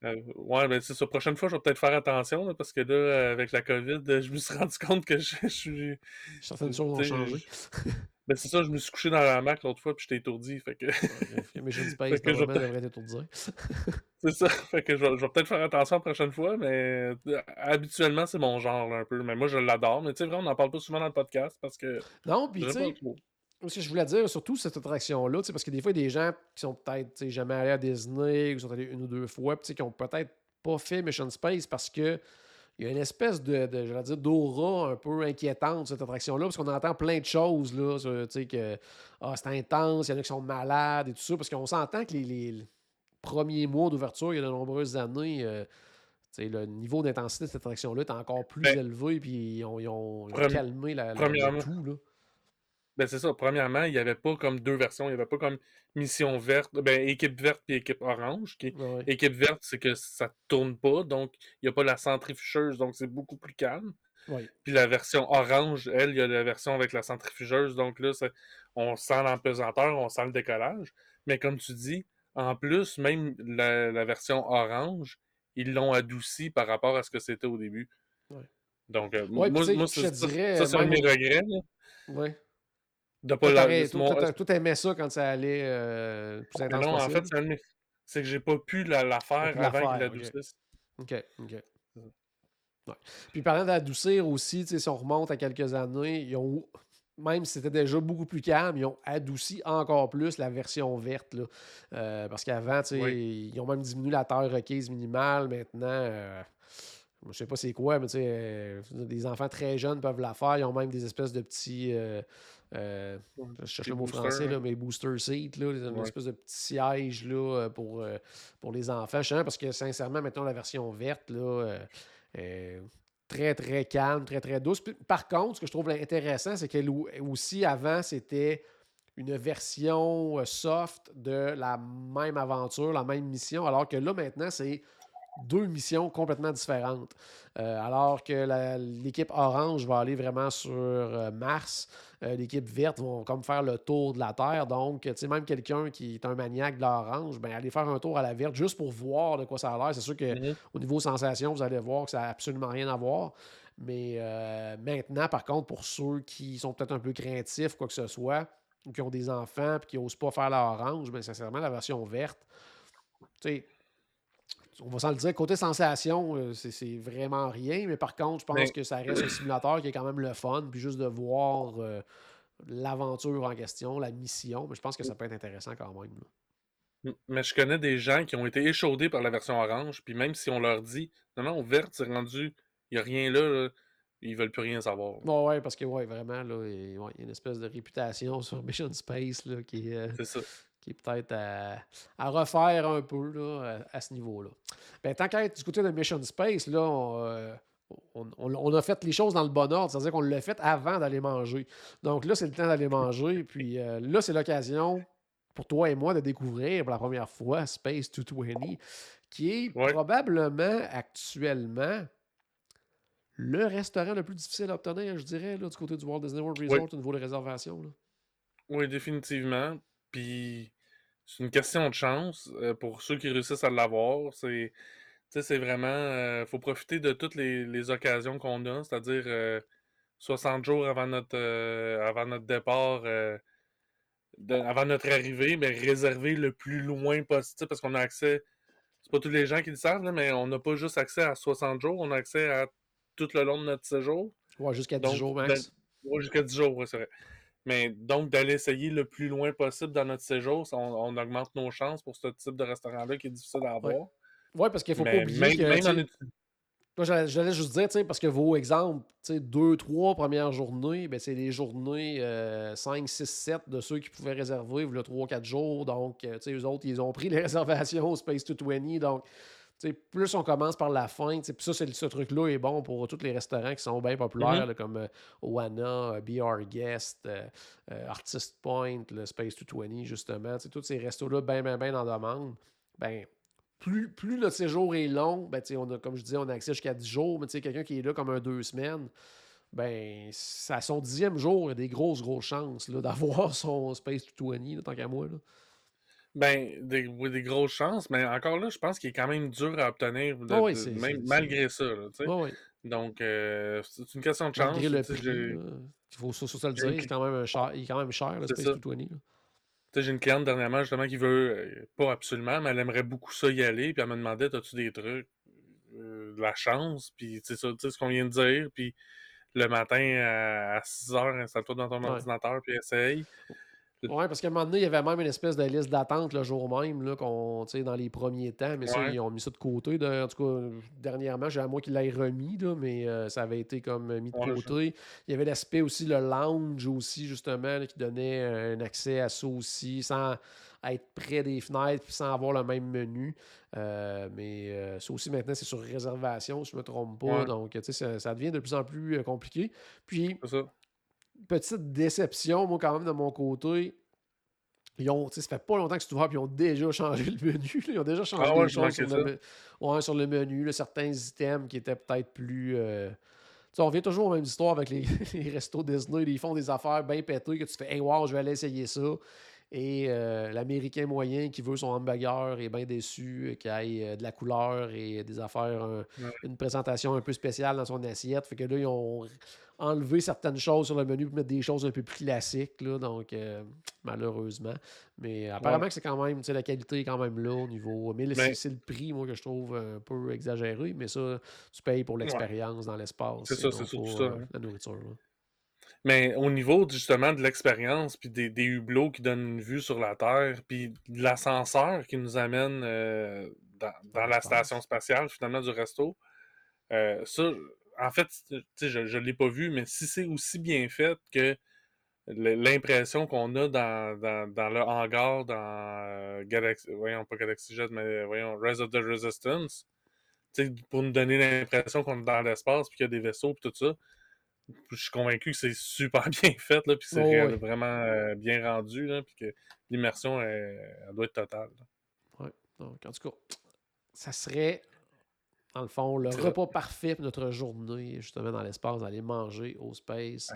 euh, ouais, ben c'est ça. Prochaine fois, je vais peut-être faire attention, là, parce que là, euh, avec la COVID, euh, je me suis rendu compte que je, je suis. certaines choses ont changé. je- Ben c'est ça, je me suis couché dans la mac l'autre fois, puis j'étais étourdi. Fait que. Ouais, Mission Fait Space, que je devrait t'étourdir. C'est ça. Fait que je vais, je vais peut-être faire attention la prochaine fois, mais habituellement, c'est mon genre là, un peu. Mais moi, je l'adore. Mais tu sais, vraiment, on n'en parle pas souvent dans le podcast parce que. Non, puis je tu sais pas. Ce que je voulais dire, surtout cette attraction-là, parce que des fois, il y a des gens qui sont peut-être jamais allés à Disney, ou qui sont allés une ou deux fois, puis qui ont peut-être pas fait Mission Space parce que il y a une espèce de, de j'allais dire, d'aura un peu inquiétante, cette attraction-là, parce qu'on entend plein de choses, là, sur, que ah, c'est intense, il y en a qui sont malades et tout ça, parce qu'on s'entend que les, les premiers mois d'ouverture, il y a de nombreuses années, euh, le niveau d'intensité de cette attraction-là est encore plus Ben, élevé, puis ils ont, ils calmé la, la- tout, là. Ben c'est ça. Premièrement, il n'y avait pas comme deux versions. Il n'y avait pas comme mission verte, ben équipe verte puis équipe orange. Qui... Ouais. Équipe verte, c'est que ça tourne pas, donc il n'y a pas la centrifugeuse, donc c'est beaucoup plus calme. Ouais. Puis la version orange, elle, il y a la version avec la centrifugeuse, donc là, on sent l'empesanteur, on sent le décollage. Mais comme tu dis, en plus, même la, la version orange, ils l'ont adouci par rapport à ce que c'était au début. Ouais. Donc, euh, moi, sais, moi, je dirais, ça, c'est un de mes regrets, Ouais. De pas Toi, la- toi, t'aimais ça quand ça allait euh, plus intense non, en fait, c'est que j'ai pas pu la, la faire la qu'il faire, l'adoucisse. OK, OK. Ouais. Puis parlant d'adoucir aussi, si on remonte à quelques années, ils ont, même si c'était déjà beaucoup plus calme, ils ont adouci encore plus la version verte. Là. Euh, parce qu'avant, Oui. ils ont même diminué la taille requise minimale. Maintenant, euh, je sais pas c'est quoi, mais tu sais, euh, des enfants très jeunes peuvent la faire. Ils ont même des espèces de petits. euh, euh, je cherche le mot français, là, mais booster seat, là, une Ouais. espèce de petit siège là, pour, pour les enfants. Je sais parce que sincèrement, maintenant, la version verte, là, est très, très calme, très, très douce. Par contre, ce que je trouve intéressant, c'est qu'elle aussi, avant, c'était une version soft de la même aventure, la même mission, alors que là, maintenant, c'est deux missions complètement différentes. Euh, alors que l'équipe orange va aller vraiment sur euh, Mars, euh, l'équipe verte vont comme faire le tour de la Terre. Donc, tu sais, même quelqu'un qui est un maniaque de l'orange, ben, aller faire un tour à la verte juste pour voir de quoi ça a l'air. C'est sûr que Mhm. au niveau sensation, vous allez voir que ça n'a absolument rien à voir. Mais maintenant, par contre, pour ceux qui sont peut-être un peu craintifs, quoi que ce soit, ou qui ont des enfants et qui n'osent pas faire la orange, bien, sincèrement, la version verte, tu sais, on va s'en le dire, côté sensation, euh, c'est vraiment rien. Mais par contre, je pense Mais- que ça reste un simulateur qui est quand même le fun. Puis juste de voir euh, l'aventure en question, la mission, mais je pense que ça peut être intéressant quand même. là. Mais je connais des gens qui ont été échaudés par la version orange, puis même si on leur dit non, non, verte, c'est rendu, il n'y a rien là, là, ils veulent plus rien savoir. Bon, ouais, parce que ouais, vraiment, là, il ouais, il y a une espèce de réputation sur Mission Space là, qui, est, euh, C'est ça. Qui est peut-être à, refaire un peu là, à, ce niveau-là. Ben, tant qu'à être du côté de Mission Space, là, on, on, a fait les choses dans le bon ordre, c'est-à-dire qu'on l'a fait avant d'aller manger. Donc là, c'est le temps d'aller manger. Puis là, c'est l'occasion pour toi et moi de découvrir pour la première fois Space 220, qui est probablement actuellement le restaurant le plus difficile à obtenir, je dirais, là, du côté du Walt Disney World Resort au niveau des réservations. Oui, définitivement. Puis c'est une question de chance euh, pour ceux qui réussissent à l'avoir. C'est c'est vraiment. Il euh, faut profiter de toutes les, occasions qu'on a, c'est-à-dire 60 euh, jours avant notre, avant notre départ, avant notre arrivée, mais réserver le plus loin possible parce qu'on a accès. C'est pas tous les gens qui le savent, mais on n'a pas juste accès à 60 jours, on a accès à tout le long de notre séjour. Ouais, jusqu'à 10 jours max. Ouais, jusqu'à 10 jours, c'est vrai. Mais donc, d'aller essayer le plus loin possible dans notre séjour, on, augmente nos chances pour ce type de restaurant-là qui est difficile à avoir. Oui, parce qu'il ne faut pas oublier que. Moi, j'allais juste dire, parce que vos exemples, deux, trois premières journées, ben, c'est les journées 5, 6, 7 de ceux qui pouvaient réserver le 3, 4 jours. Donc, euh, eux autres, ils ont pris les réservations au Space 220. Donc, plus on commence par la fin, puis ça, ce truc-là est bon pour tous les restaurants qui sont bien populaires, mm-hmm. comme euh, Oana, euh, BR Guest, Artist Point, le Space 220, justement. Tous ces restos-là, bien, bien, bien en demande. Ben, plus, plus le séjour est long, ben, on a, comme je disais, on a accès jusqu'à 10 jours, mais quelqu'un qui est là comme un deux semaines, ben, à son dixième jour, il y a des grosses, grosses chances d'avoir son Space 220, tant qu'à moi. Là. Ben, des, des grosses chances, mais encore là, je pense qu'il est quand même dur à obtenir, même, malgré ça. Ah Donc, euh, c'est une question de chance. Malgré le prix, il faut ça, le dire, il est quand même cher, il est quand même cher le Space 220. J'ai une cliente dernièrement justement qui veut, euh, pas absolument, mais elle aimerait beaucoup ça y aller. Puis elle me demandait As-tu des trucs euh, de la chance? Puis tu sais ce qu'on vient de dire. Puis le matin à 6 h, installe-toi dans ton ordinateur puis essaye. Oui, parce qu'à un moment donné, il y avait même une espèce de liste d'attente le jour même, là, qu'on, dans les premiers temps, mais ça, ils ont mis ça de côté. en tout cas, dernièrement, j'ai à moi qui l'ait remis, là, mais euh, ça avait été comme mis de côté. Il y avait l'aspect aussi, le lounge aussi, justement, qui donnait un accès à ça aussi, sans être près des fenêtres puis sans avoir le même menu. Euh, mais euh, ça aussi, maintenant, c'est sur réservation, si je ne me trompe pas. Donc, tu sais, ça, ça, devient de plus en plus compliqué. Puis, petite déception, moi, quand même, de mon côté. Ils ont, ça fait pas longtemps que tu vois, puis ils ont déjà changé le menu. Ils ont déjà changé ah des choses sur le, sur le, menu. certains items qui étaient peut-être plus. Euh, on revient toujours aux mêmes histoires avec les, restos Disney. Ils font des affaires bien pétées que tu fais Hey, wow, je vais aller essayer ça. Et euh, l'Américain moyen qui veut son hamburger est bien déçu qu'il ait euh, de la couleur et des affaires, une présentation un peu spéciale dans son assiette. Fait que là, ils ont enlevé certaines choses sur le menu pour mettre des choses un peu plus classiques. Là, donc, euh, malheureusement. Mais apparemment que c'est quand même, la qualité est quand même là au niveau. Mais, ben c'est le prix, moi, que je trouve un peu exagéré. Mais ça, tu payes pour l'expérience dans l'espace. C'est ça, c'est surtout ça. Hein. La nourriture. Mais au niveau justement de l'expérience, puis des, hublots qui donnent une vue sur la Terre, puis de l'ascenseur qui nous amène euh, dans, la station spatiale, finalement, du resto, euh, ça, en fait, je ne l'ai pas vu, mais si c'est aussi bien fait que l'impression qu'on a dans, le hangar dans euh, Galaxy, voyons, pas Galaxy Jet, mais voyons, Rise of the Resistance, pour nous donner l'impression qu'on est dans l'espace, puis qu'il y a des vaisseaux, puis tout ça, je suis convaincu que c'est super bien fait, là, puis c'est vraiment euh, bien rendu, là, puis que l'immersion, elle, doit être totale. Oui, donc en tout cas, ça serait, dans le fond, le repas parfait pour notre journée, justement, dans l'espace, d'aller manger au space.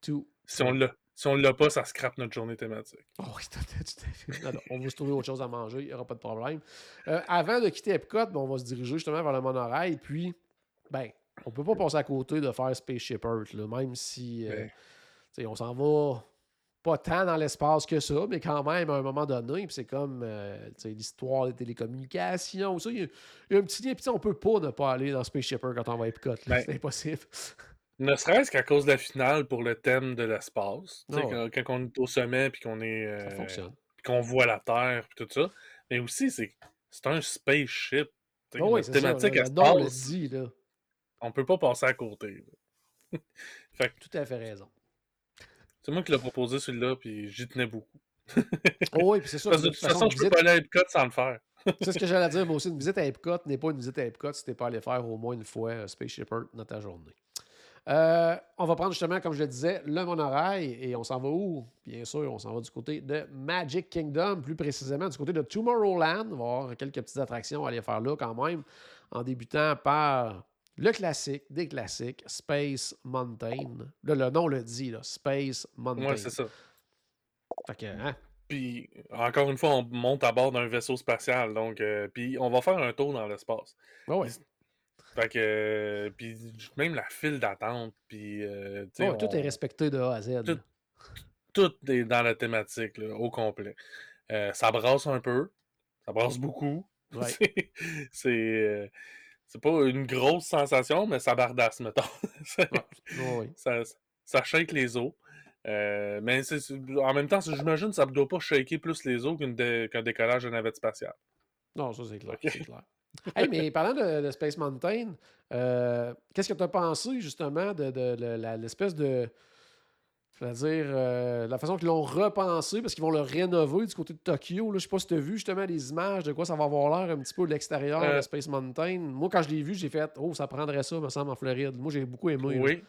Tout. Si on l'a. Si on l'a pas, ça scrape notre journée thématique. Oh oui, tout à fait. on va se trouver autre chose à manger, il n'y aura pas de problème. Euh, avant de quitter Epcot, on va se diriger justement vers le monorail, puis, ben, on peut pas passer à côté de faire Spaceship Earth, là, même si euh, on s'en va pas tant dans l'espace que ça, mais quand même, à un moment donné, c'est comme euh, l'histoire des télécommunications, ça, il y, a un petit lien, puis on peut pas ne pas aller dans Spaceship Earth quand on va à Epcot, ben, c'est impossible. Ne serait-ce qu'à cause de la finale pour le thème de l'espace. Quand, quand, on est au sommet puis qu'on est. Euh, qu'on voit la Terre puis tout ça. Mais aussi, c'est un spaceship. Oh oui, thématique ça, dit, là. On peut pas passer à côté. fait Tout à fait raison. C'est moi qui l'ai proposé celui-là, puis j'y tenais beaucoup. Oh oui, puis c'est ça. Parce que de toute façon, je peux visite- pas aller à Epcot sans le faire. C'est ce que j'allais dire, moi aussi. Une visite à Epcot n'est pas une visite à Epcot si t'es pas allé faire au moins une fois euh, Spaceship Earth dans ta journée. Euh, on va prendre justement, comme je le disais, le monorail et on s'en va où? Bien sûr, on s'en va du côté de Magic Kingdom, plus précisément du côté de Tomorrowland. On va avoir quelques petites attractions à aller faire là quand même, en débutant par le classique des classiques, Space Mountain. Là, le nom le dit, là, Space Mountain. Ouais, c'est ça. Fait que, hein, Puis, encore une fois, on monte à bord d'un vaisseau spatial. Donc, euh, puis on va faire un tour dans l'espace. ouais, ouais. Fait que, euh, puis même la file d'attente, puis, euh, Tout est respecté de A à Z. Tout- tout est dans la thématique, là, au complet. Euh, ça brasse un peu, ça brasse beaucoup. Ouais. C'est- c'est pas une grosse sensation, mais ça bardasse, mettons. Ça- ça, ça shake les os. Euh, mais en même temps, j'imagine que ça ne doit pas shaker plus les os dé- qu'un décollage de navette spatiale. Non, ça c'est clair. C'est clair. Hey, mais parlant de, de Space Mountain, euh, qu'est-ce que tu as pensé justement de, de- de la- l'espèce de. C'est-à-dire, euh, la façon qu'ils l'ont repensé, parce qu'ils vont le rénover du côté de Tokyo. Là, je sais pas si tu as vu justement les images de quoi ça va avoir l'air un petit peu de l'extérieur Euh, de Space Mountain. Moi, quand je l'ai vu, j'ai fait Oh, ça prendrait ça, me semble, en Floride. Moi, j'ai beaucoup aimé. là. Oui,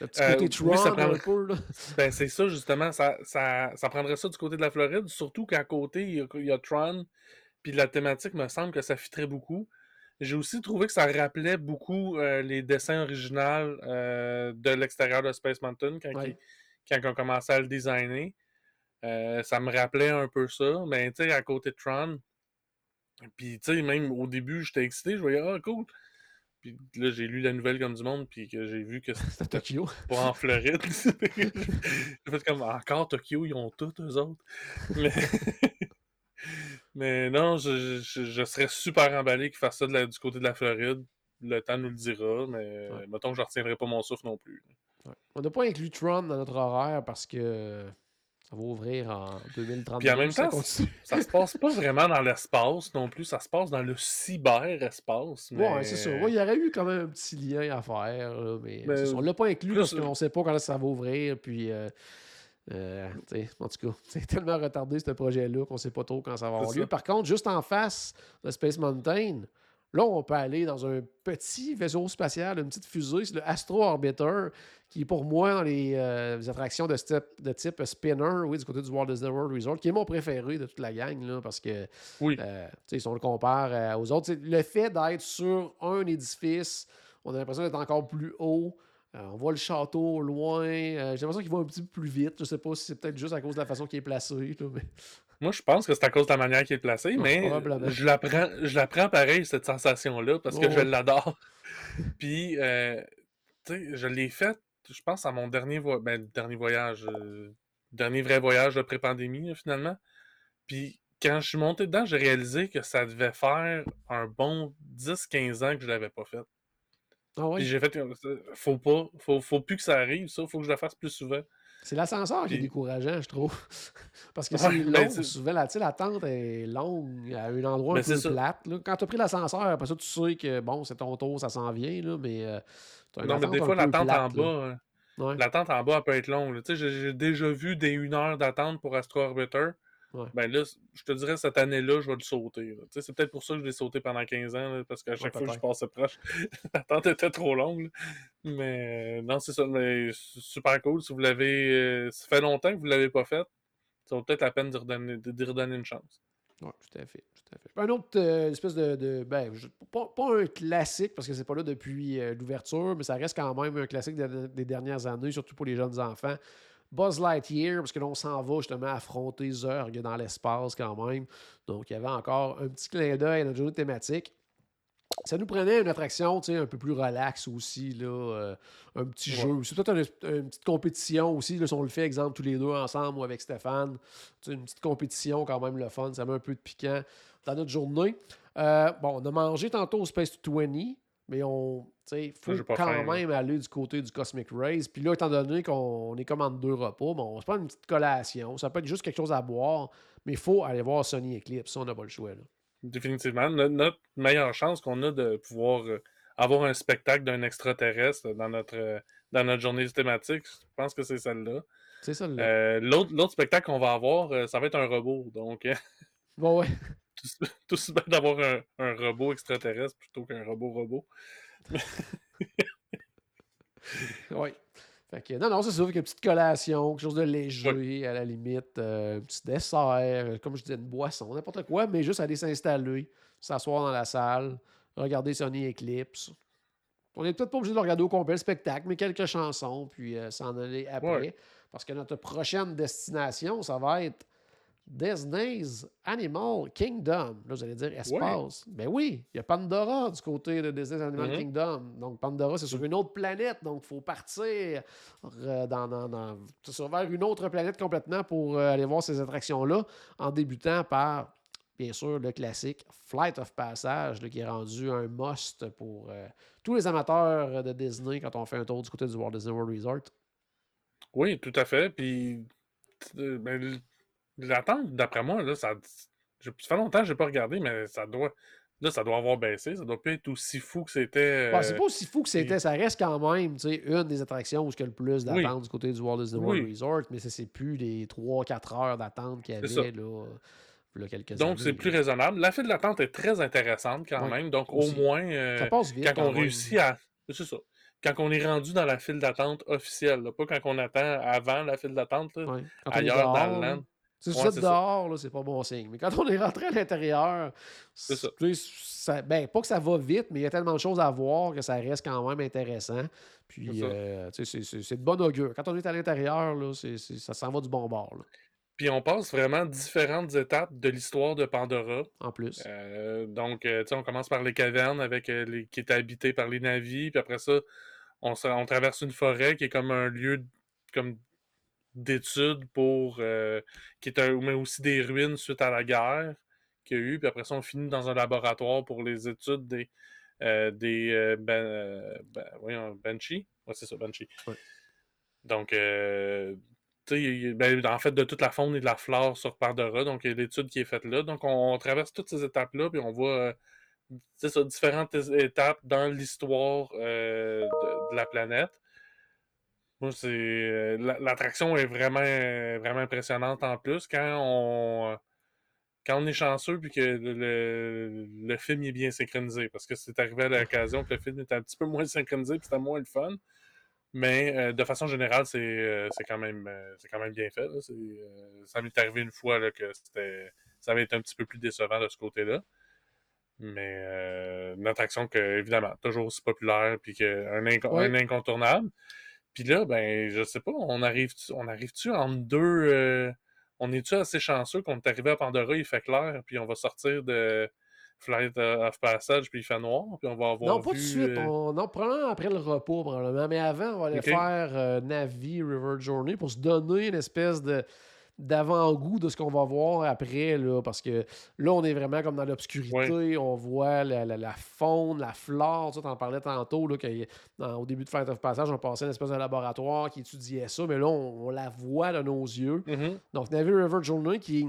Le petit Euh, côté oui, Tron, ça un prendrait- peu. Là. ben c'est ça justement, ça, ça, ça prendrait ça du côté de la Floride, surtout qu'à côté, il y a, il y a Tron, puis la thématique me semble que ça fitterait beaucoup. J'ai aussi trouvé que ça rappelait beaucoup euh, les dessins originaux euh, de l'extérieur de Space Mountain quand, Ouais. Quand ont commencé à le designer. Euh, ça me rappelait un peu ça, mais tu sais, à côté de Tron, puis tu sais, même au début, j'étais excité, je voyais, ah, cool. Puis là, j'ai lu la nouvelle comme du monde, puis que j'ai vu que C'était Tokyo. pas en Floride. J'ai fait comme encore Tokyo, ils ont tout eux autres. Mais, Mais non, je, je- je serais super emballé qu'ils fassent ça de la- du côté de la Floride. Le temps nous le dira, mais Ouais. mettons que je retiendrai pas mon souffle non plus. Ouais. On n'a pas inclus Tron dans notre horaire parce que ça va ouvrir en 2032. Puis en même ça temps, continue. Ça se passe pas vraiment dans l'espace non plus, ça se passe dans le cyberespace. Mais... Ouais, c'est ça. Ouais, il y aurait eu quand même un petit lien à faire, là, mais ça. on l'a pas inclus parce qu'on ne sait pas quand ça va ouvrir. Puis, euh, euh, en tout cas, c'est tellement retardé ce projet-là qu'on ne sait pas trop quand ça va avoir lieu. ça. Par contre, juste en face de Space Mountain, là, on peut aller dans un petit vaisseau spatial, une petite fusée, c'est le Astro Orbiter, qui est pour moi dans les, euh, les attractions de, de type spinner, oui, du côté du Walt Disney World Resort, qui est mon préféré de toute la gang, là, parce que Oui. euh, si on le compare euh, aux autres, le fait d'être sur un édifice, on a l'impression d'être encore plus haut. Euh, on voit le château au loin. Euh, J'ai l'impression qu'il va un petit peu plus vite. Je sais pas si c'est peut-être juste à cause de la façon qu'il est placé. là, mais... Moi, je pense que c'est à cause de la manière qu'il est placé, mais je la prends, je la prends pareil, cette sensation-là, parce que je l'adore. Puis, euh, tu sais, je l'ai fait, je pense, à mon dernier, vo- ben, dernier voyage, euh, dernier vrai voyage de pré-pandémie, finalement. Puis, quand je suis monté dedans, j'ai réalisé que ça devait faire un bon 10-15 ans que je l'avais pas fait. Ah ouais? Puis j'ai fait, faut pas, faut, faut plus que ça arrive, ça, faut que je le fasse plus souvent. C'est l'ascenseur qui est décourageant, je trouve. Parce que c'est ben, long. c'est- souvent, la, tu sais, la tente est longue à un endroit un Ben, peu c'est ça. plate. là. Quand tu as pris l'ascenseur, après ça, tu sais que bon, c'est ton tour, ça s'en vient. Là, mais euh, Non, mais des un fois, peu l'attente en bas, euh, Ouais. L'attente en bas, elle peut être longue. j'ai déjà vu des 1 heure d'attente pour Astro Orbiter. Ouais. Ben là, je te dirais, cette année-là, je vais le sauter. C'est peut-être pour ça que je l'ai sauté pendant 15 ans, là, parce qu'à chaque fois que je passais proche, l'attente était trop longue. là. Mais euh, non, c'est ça. Mais c'est super cool. Si vous l'avez. euh, ça fait longtemps que vous ne l'avez pas fait, ça vaut peut-être la peine d'y redonner, d'y redonner une chance. Oui, tout à fait. Tout à fait. Un autre euh, espèce de. de- ben, je- pas, pas un classique, parce que c'est pas là depuis euh, l'ouverture, mais ça reste quand même un classique des dernières années, surtout pour les jeunes enfants. Buzz Lightyear, parce que là, on s'en va justement affronter Zurg dans l'espace quand même. Donc, il y avait encore un petit clin d'œil à notre journée thématique. Ça nous prenait une attraction tu sais, un peu plus relax aussi, là, euh, un petit Ouais. jeu. C'est peut-être une, une petite compétition aussi, là, si on le fait, exemple, tous les deux ensemble ou avec Stéphane. Une petite compétition quand même le fun, ça met un peu de piquant dans notre journée. Euh, bon, on a mangé tantôt au Space 20, mais on, il faut quand là. même aller du côté du Cosmic Rays. Puis là, étant donné qu'on est comme en deux repas, bon, on se prend une petite collation. Ça peut être juste quelque chose à boire, mais il faut aller voir Sony Eclipse. Ça, on n'a pas le choix. Là. Définitivement. No- Notre meilleure chance qu'on a de pouvoir euh, avoir un spectacle d'un extraterrestre dans notre, euh, dans notre journée thématique, je pense que c'est celle-là. C'est le- Euh, L'autre l'autre spectacle qu'on va avoir, ça va être un robot. Donc, Bon, ouais. Tout aussi bien d'avoir un, un robot extraterrestre plutôt qu'un robot-robot. Oui. Fait que, non, non, c'est ça. Fait une petite collation, quelque chose de léger, à la limite, euh, un petit dessert, euh, comme je disais, une boisson, n'importe quoi, mais juste aller s'installer, s'asseoir dans la salle, regarder Sony Eclipse. On n'est peut-être pas obligé de regarder au complet, le spectacle, mais quelques chansons, puis euh, s'en aller après. Ouais. Parce que notre prochaine destination, ça va être Disney's Animal Kingdom. Là, vous allez dire espace. Ben oui, il y a Pandora du côté de Disney's Animal Mhm. Kingdom. Donc, Pandora, c'est sur une autre planète. Donc, il faut partir euh, dans, vers une autre planète complètement pour euh, aller voir ces attractions-là, en débutant par, bien sûr, le classique Flight of Passage, là, qui est rendu un must pour euh, tous les amateurs de Disney quand on fait un tour du côté du Walt Disney World Resort. Oui, tout à fait. Puis, ben, l'attente, d'après moi, là, ça, fait longtemps que je n'ai pas regardé, mais ça doit, là, ça doit avoir baissé. Ça doit plus être aussi fou que c'était. Ouais, c'est euh, pas aussi fou que c'était, ça reste quand même une des attractions où il y a le plus Oui. d'attente du côté du Walt Disney World Oui. Resort, mais ça, c'est plus les 3-4 heures d'attente qu'il y avait là, là, quelques Donc, c'est plus raisonnable. La file d'attente est très intéressante quand Oui, même. Donc, aussi. au moins, euh, Ça passe vite. quand, quand on réussit à. C'est ça. Quand on est rendu dans la file d'attente officielle, là, pas quand on attend avant la file d'attente, ailleurs dans le land. Si vous Ouais, êtes c'est ça. dehors, là, c'est pas bon signe. Mais quand on est rentré à l'intérieur, C'est ça. ben, pas que ça va vite, mais il y a tellement de choses à voir que ça reste quand même intéressant. Puis, euh, tu sais, c'est- de bon augure. Quand on est à l'intérieur, ça s'en va du bon bord, là, Puis on passe vraiment différentes étapes de l'histoire de Pandora. en plus. Euh, donc, euh, tu sais, on commence par les cavernes avec euh, les, qui étaient habitées par les navis, puis après ça, on, on traverse une forêt qui est comme un lieu comme d'études pour euh, qui est un, mais aussi des ruines suite à la guerre qu'il y a eu, puis après ça, on finit dans un laboratoire pour les études des euh, des euh, ben, euh, ben- voyons, Banshee? Ouais, c'est ça, Banshee. Ouais. Donc, ben, en fait, de toute la faune et de la flore sur Pandora. Donc, il y a l'étude qui est faite là. Donc, on, on traverse toutes ces étapes-là, puis on voit euh, ça, différentes étapes dans l'histoire euh, de, de la planète. Moi, c'est. euh, la- L'attraction est vraiment, euh, vraiment impressionnante en plus. Quand on. Quand on est chanceux puis que le, le- film est bien synchronisé, parce que c'est arrivé à l'occasion que le film était un petit peu moins synchronisé puis c'était moins le fun. Mais euh, de façon générale, c'est euh, quand, même, euh, c'est quand même bien fait. là. Euh, ça m'est arrivé une fois là, que c'était, ça avait été un petit peu plus décevant de ce côté-là. Mais euh, une attraction que, évidemment, toujours aussi populaire puis que un, inco- Ouais. un incontournable. Puis là, ben, je sais pas, on arrive on arrive-tu entre deux. euh, on est-tu assez chanceux qu'on est arrivé à Pandora, il fait clair, puis on va sortir de Flight of Passage, puis il fait noir, puis on va avoir. Non, pas tout de suite. euh, On, non, probablement après le repos, probablement. Mais avant, on va aller faire euh, Navi River Journey pour se donner une espèce de d'avant-goût de ce qu'on va voir après, là, parce que là, on est vraiment comme dans l'obscurité, on voit la, la- la faune, la flore, tu en parlais tantôt, là, que, dans- au début de Flight of Passage, on passait une espèce de laboratoire qui étudiait ça, mais là, on, on la voit de nos yeux. mhm. Donc, Navy River Journey, qui,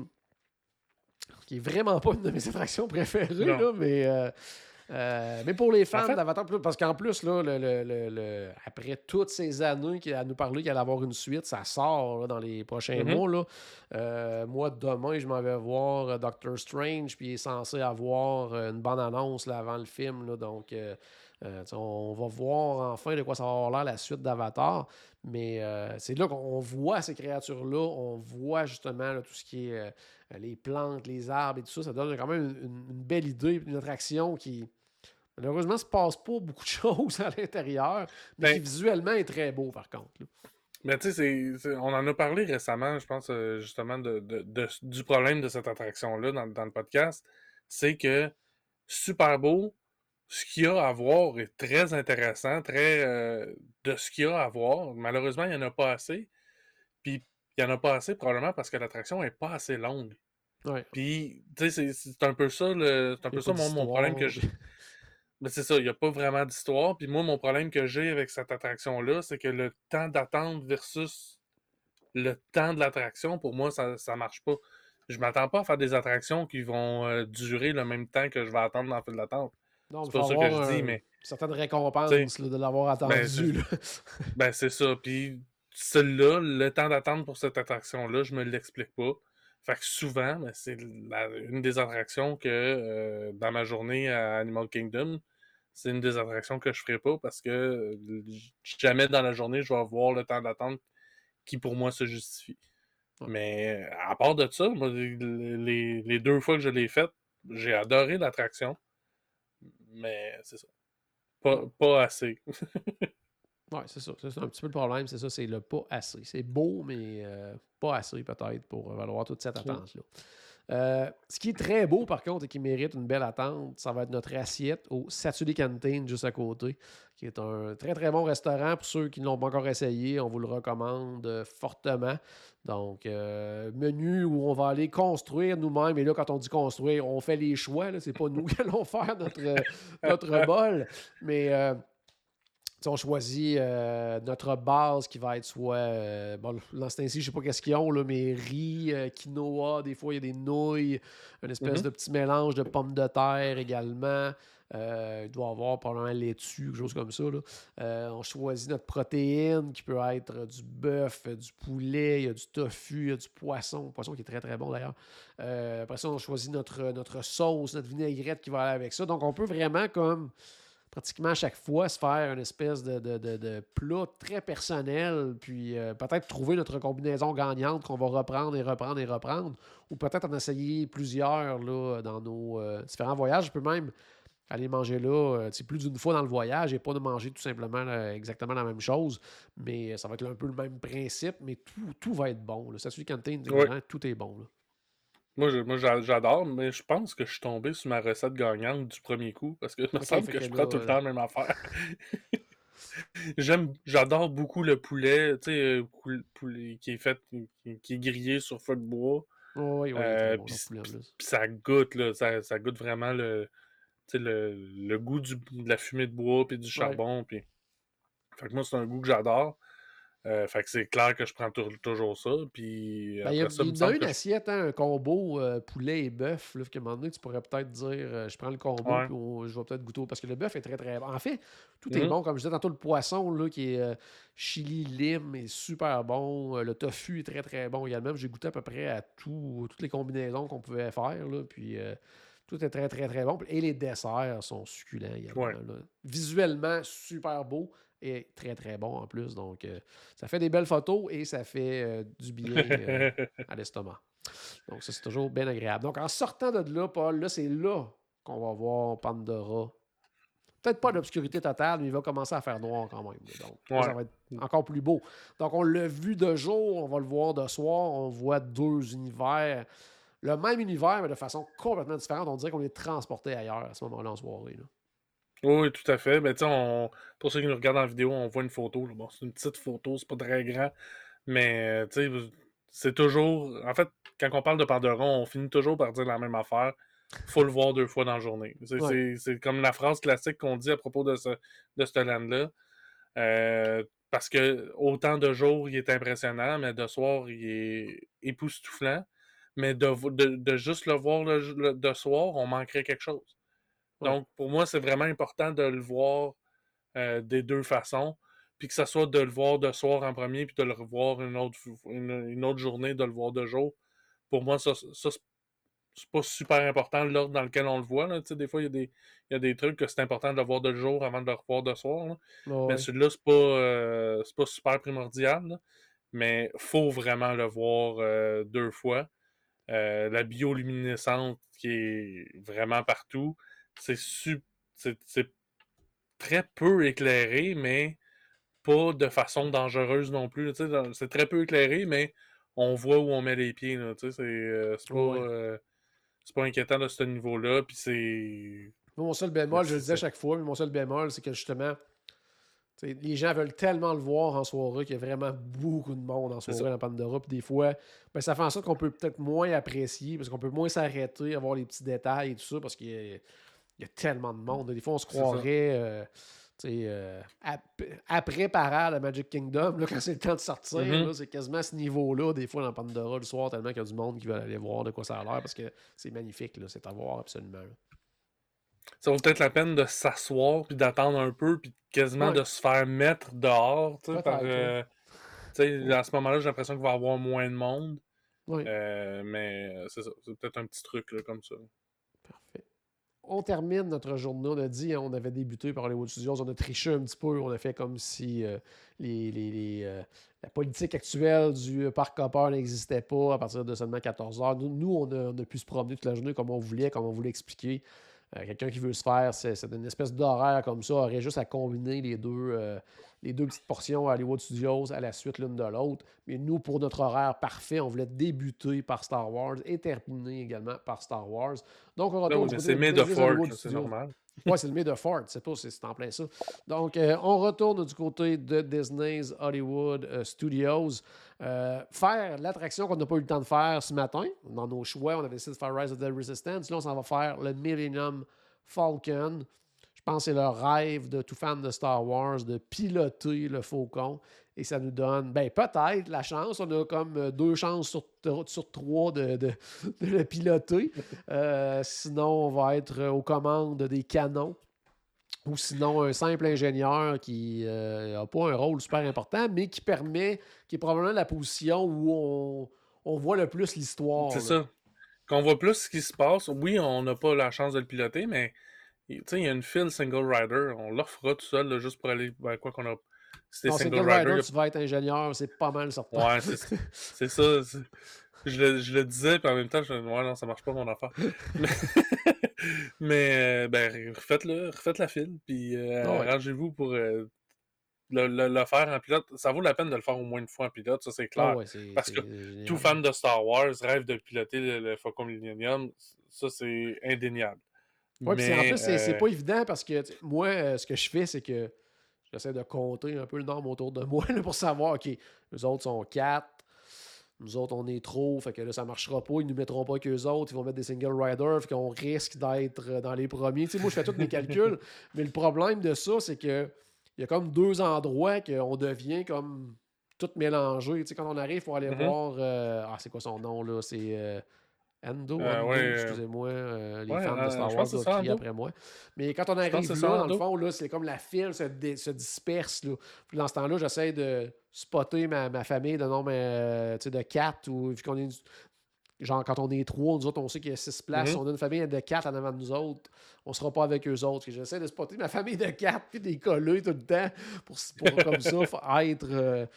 qui est vraiment pas une de mes attractions préférées, là, mais, euh, euh, mais pour les fans En fait- d'Avatar, parce qu'en plus, là, le, le- le- le- après toutes ces années qu'il a nous parlé qu'il allait avoir une suite, ça sort là, dans les prochains Mhm. mois. Là. Euh, moi, demain, je m'en vais voir euh, Doctor Strange, puis il est censé avoir une bonne annonce là, avant le film. donc, euh, on va voir enfin de quoi ça va avoir l'air la suite d'Avatar. Mais euh, c'est là qu'on voit ces créatures-là, on voit justement là, tout ce qui est euh, les plantes, les arbres et tout ça. Ça donne quand même une, belle idée, une attraction qui, malheureusement, ne se passe pas beaucoup de choses à l'intérieur, mais Ben- qui visuellement est très beau par contre. là. Mais tu sais, on en a parlé récemment, je pense, euh, justement, de, de- de- du problème de cette attraction-là dans, dans le podcast. C'est que super beau, ce qu'il y a à voir est très intéressant, très euh, de ce qu'il y a à voir. Malheureusement, il n'y en a pas assez. Puis, il n'y en a pas assez probablement parce que l'attraction n'est pas assez longue. Ouais. Puis, tu sais, c'est- un peu ça, le- un peu ça mon, mon problème que j'ai. Mais c'est ça, il n'y a pas vraiment d'histoire. Puis moi, mon problème que j'ai avec cette attraction-là, c'est que le temps d'attente versus le temps de l'attraction, pour moi, ça ne marche pas. Je m'attends pas à faire des attractions qui vont euh, durer le même temps que je vais attendre dans la file d'attente. Non, C'est pas ça que je dis, mais certaines récompenses là, de l'avoir attendu. c'est- là. ben c'est ça. Puis celle-là, le temps d'attente pour cette attraction-là, je me l'explique pas. Fait que souvent, ben, c'est une des attractions que euh, dans ma journée à Animal Kingdom, c'est une des attractions que je ferai pas parce que jamais dans la journée je vais avoir le temps d'attente qui pour moi se justifie. Mais à part de ça, les, les, deux fois que je l'ai faite, j'ai adoré l'attraction. Mais c'est ça. Pas, pas assez. Oui, c'est ça. C'est un petit peu le problème, c'est ça, c'est le pas assez. C'est beau, mais euh, pas assez peut-être pour valoir toute cette attente-là. Euh, ce qui est très beau, par contre, et qui mérite une belle attente, ça va être notre assiette au Satuli Canteen, juste à côté, qui est un très, très bon restaurant. Pour ceux qui ne l'ont pas encore essayé, on vous le recommande euh, fortement. Donc, menu où on va aller construire nous-mêmes. Et là, quand on dit construire, on fait les choix. Ce n'est pas nous qui allons faire notre, notre bol. Mais on choisit euh, notre base qui va être soit. Euh, bon, l'instant ci je sais pas qu'est-ce qu'ils ont, là, mais riz, euh, quinoa, des fois il y a des nouilles, une espèce mm-hmm. de petit mélange de pommes de terre également. il doit y avoir probablement laitue, quelque chose comme ça. on choisit notre protéine qui peut être du bœuf, du poulet, il y a du tofu, il y a du poisson, poisson qui est très très bon d'ailleurs. après ça, on choisit notre, notre sauce, notre vinaigrette qui va aller avec ça. Donc on peut vraiment comme pratiquement à chaque fois se faire une espèce de, de, plat très personnel, puis euh, peut-être trouver notre combinaison gagnante qu'on va reprendre et reprendre et reprendre, ou peut-être en essayer plusieurs là, dans nos euh, différents voyages. Je peux même aller manger là c'est euh, plus d'une fois dans le voyage et pas de manger tout simplement exactement la même chose, mais ça va être un peu le même principe, mais tout, tout va être bon. Ça suit Canteen, tout est bon. Là. Moi, j'adore, mais je pense que je suis tombé sur ma recette gagnante du premier coup parce que je me semble que, je prends tout le temps la même affaire. J'aime, j'adore beaucoup le poulet, tu sais, euh, poulet qui est fait, qui, est grillé sur feu de bois. oui, oui, euh, puis ça goûte, là, ça, ça goûte vraiment le, le, le goût du, de la fumée de bois puis du charbon. Fait que moi, c'est un goût que j'adore. Euh, fait que c'est clair que je prends toujours ça. Puis ben, il y a, une assiette, hein, un combo euh, poulet et bœuf. Là, qu'à un moment donné, tu pourrais peut-être dire euh, je prends le combo puis je vais peut-être goûter. Parce que le bœuf est très très bon. En fait, tout est mmh. bon. Comme je disais tantôt, le poisson là, qui est chili lime est super bon. le tofu est très très bon également. J'ai goûté à peu près à tout, toutes les combinaisons qu'on pouvait faire. Là, puis tout est très très très bon. Et les desserts sont succulents également. Visuellement, super beau est très, très bon en plus. Donc, euh, ça fait des belles photos et ça fait euh, du bien euh, à l'estomac. Donc, ça, c'est toujours bien agréable. Donc, en sortant de là, Paul, là, c'est là qu'on va voir Pandora. Peut-être pas d'obscurité totale, mais il va commencer à faire noir quand même. Donc, ça va être encore plus beau. Donc, on l'a vu de jour, on va le voir de soir. On voit deux univers. Le même univers, mais de façon complètement différente. On dirait qu'on est transporté ailleurs à ce moment-là en soirée. Là. Oui, tout à fait. Ben, on... Pour ceux qui nous regardent en vidéo, on voit une photo. Bon, c'est une petite photo, c'est pas très grand. Mais c'est toujours. En fait, quand on parle de Pandora, on finit toujours par dire la même affaire. faut le voir deux fois dans la journée. C'est comme la phrase classique qu'on dit à propos de ce, de ce land-là. Euh, parce que autant de jours, il est impressionnant, mais de soir, il est époustouflant. Mais de, de, juste le voir de soir, on manquerait quelque chose. Donc, pour moi, c'est vraiment important de le voir euh, des deux façons. Puis que ce soit de le voir de soir en premier, puis de le revoir une autre, une, autre journée, de le voir de jour. Pour moi, ça, ça c'est pas super important l'ordre dans lequel on le voit. Là. Des fois, il y, a des, y a des trucs que c'est important de le voir de jour avant de le revoir de soir. Mais celui-là, c'est pas, euh, pas super primordial. Mais il faut vraiment le voir euh, deux fois. la bioluminescente qui est vraiment partout c'est c'est très peu éclairé, mais pas de façon dangereuse non plus. C'est très peu éclairé, mais on voit où on met les pieds. Euh, euh, c'est pas, inquiétant de ce niveau-là. Puis c'est. Mon seul bémol, je le disais chaque fois, mais mon seul bémol, c'est que justement, les gens veulent tellement le voir en soirée qu'il y a vraiment beaucoup de monde en soirée dans Pandora. Puis des fois, ben, ça fait en sorte qu'on peut peut-être moins apprécier parce qu'on peut moins s'arrêter, avoir les petits détails et tout ça parce qu'il y a il y a tellement de monde. Des fois, on se croirait euh, euh, après parade à Magic Kingdom, là, quand c'est le temps de sortir. Mm-hmm. C'est quasiment à ce niveau-là, des fois, dans Pandora le soir, tellement qu'il y a du monde qui veut aller voir de quoi ça a l'air parce que c'est magnifique. C'est à voir absolument. Ça vaut peut-être la peine de s'asseoir puis d'attendre un peu puis quasiment de se faire mettre dehors par, euh, à ce moment-là, j'ai l'impression qu'il va y avoir moins de monde. Euh, mais c'est ça. C'est peut-être un petit truc là, comme ça. On termine notre journée. On a dit, hein, on avait débuté par les Hollywood Studios, on a triché un petit peu. On a fait comme si euh, euh, la politique actuelle du parc Copper n'existait pas à partir de seulement 14 heures. Nous, on, on a pu se promener toute la journée comme on voulait, comme on voulait expliquer. Euh, Quelqu'un qui veut se faire, c'est une espèce d'horaire comme ça, aurait juste à combiner les deux, euh, les deux petites portions à Hollywood Studios à la suite l'une de l'autre. Mais nous, pour notre horaire parfait, on voulait débuter par Star Wars et terminer également par Star Wars. Donc, on retourne c'est Hollywood c'est normal. Ouais, c'est le May de Ford, c'est pas, c'est en plein ça. Donc, euh, on retourne du côté de Disney's Hollywood euh, Studios. Euh, faire l'attraction qu'on n'a pas eu le temps de faire ce matin. Dans nos choix, on avait décidé de faire Rise of the Resistance. Là, on s'en va faire le Millennium Falcon. Je pense que c'est le rêve de tout fan de Star Wars de piloter le Faucon. Et ça nous donne, ben peut-être la chance. On a comme euh, deux chances sur, sur trois de, de- de le piloter. Euh, sinon, on va être euh, aux commandes des canons. Ou sinon, un simple ingénieur qui n'a pas un rôle super important, mais qui permet, qui est probablement la position où on, on voit le plus l'histoire. C'est ça. Qu'on voit plus ce qui se passe. Oui, on n'a pas la chance de le piloter, mais il y a une file single rider. On l'offrera tout seul, là, juste pour aller. Ben, quoi qu'on a. C'était Non, single single rider. rider, tu vas être ingénieur, c'est pas mal certain. Ouais, c'est ça. Je le, je le disais, puis en même temps, je ouais, non, ça marche pas mon affaire. Mais, mais, euh, ben, refaites-le, refaites la file, puis euh, Ah ouais. arrangez-vous pour euh, le, le- le faire en pilote. Ça vaut la peine de le faire au moins une fois en pilote, ça c'est clair. Ah ouais, Parce que génial. Tout fan de Star Wars rêve de piloter le, le Falcon Millennium, ça c'est indéniable. Ouais, puis c'est- en Mais, plus, c'est c'est pas évident parce que moi, ce que je fais, c'est que j'essaie de compter un peu le nombre autour de moi là, pour savoir, OK, les autres sont quatre, nous autres, on est trop, fait que là, ça marchera pas, ils nous mettront pas qu'eux autres, ils vont mettre des single riders, fait qu'on risque d'être euh, dans les premiers. Tu sais, moi, je fais tous mes calculs, mais le problème de ça, c'est que il y a comme deux endroits qu'on devient comme tout mélangé. Tu sais, quand on arrive pour aller Mhm. voir, euh, ah, c'est quoi son nom, là? C'est... euh, Endo, Euh, ouais, euh, excusez-moi, euh, les ouais, fans de euh, Star Wars crier Endo. après moi. Mais quand on arrive là, dans le fond, là, c'est comme la file se, se disperse. Là. Puis dans ce temps-là, j'essaie de spotter ma, ma famille de nombre euh, de quatre. Ou, vu qu'on est genre quand on est trois, nous autres, on sait qu'il y a six places. Mhm. On a une famille de quatre en avant de nous autres. On sera pas avec eux autres. J'essaie de spotter ma famille de quatre puis des tout le temps pour, pour comme ça être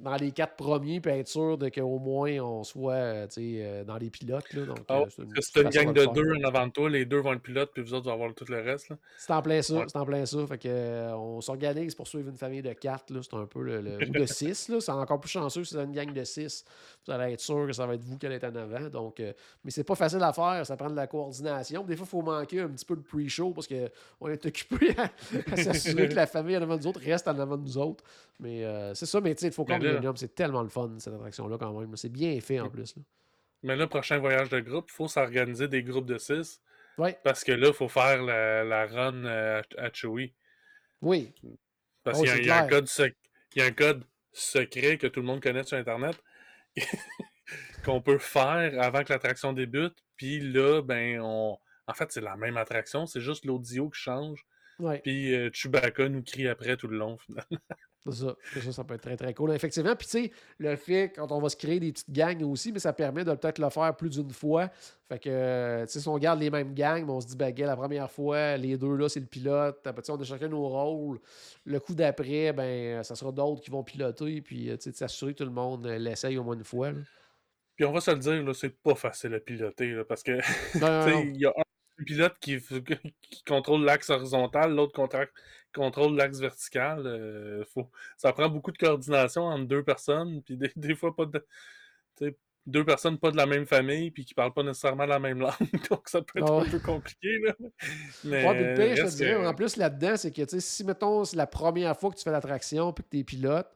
dans les quatre premiers puis être sûr de qu'au moins on soit euh, euh, dans les pilotes. Là. Donc, ouais, c'est une c'est une gang de deux en avant de toi, les deux vont être pilotes, puis vous autres vont avoir tout le reste. Là. C'est en plein ça, Ouais. c'est en plein ça. Fait que, on s'organise pour suivre une famille de quatre, là. C'est un peu le, le- ou de six, là. C'est encore plus chanceux si c'est une gang de six. Vous allez être sûr que ça va être vous qui allez être en avant. Donc, euh, mais c'est pas facile à faire, ça prend de la coordination. Des fois, il faut manquer un petit peu de pre-show parce qu'on est occupé à, à s'assurer que la famille en avant de nous autres reste en avant de nous autres. Mais euh, c'est ça, mais tu sais, il faut qu'on là- Millennium, c'est tellement le fun, cette attraction-là, quand même. C'est bien fait en plus. là. Mais là, prochain voyage de groupe, il faut s'organiser des groupes de six, Ouais, parce que là, il faut faire la, la run euh, à, à Chewie. oui. Parce Oh, qu'il y a- y, un code sec- il y a un code secret que tout le monde connaît sur Internet qu'on peut faire avant que l'attraction débute. Puis là, ben, on. En fait, c'est la même attraction, c'est juste l'audio qui change. Ouais. Puis euh, Chewbacca nous crie après tout le long, finalement. C'est ça. Ça, ça peut être très, très cool. Effectivement, puis tu sais, le fait, quand on va se créer des petites gangs aussi, mais ça permet de peut-être le faire plus d'une fois. Fait que, euh, tu sais, si on garde les mêmes gangs, mais on se dit, ben, la première fois, les deux là, c'est le pilote. Après, on a chacun nos rôles. Le coup d'après, ben, ça sera d'autres qui vont piloter, puis, euh, tu sais, s'assurer que tout le monde euh, l'essaye au moins une fois. là. Puis on va se le dire, là, c'est pas facile à piloter, là, parce que il y a un pilote qui, qui contrôle l'axe horizontal, l'autre contrôle l'axe vertical. euh, faut, ça prend beaucoup de coordination entre deux personnes, puis des, des fois pas de. Deux personnes pas de la même famille, puis qui parlent pas nécessairement la même langue, donc ça peut être Ah un peu compliqué. Là. Mais Ouais, je te dirais, que- en plus là-dedans, c'est que si mettons c'est la première fois que tu fais l'attraction puis que tu es pilote,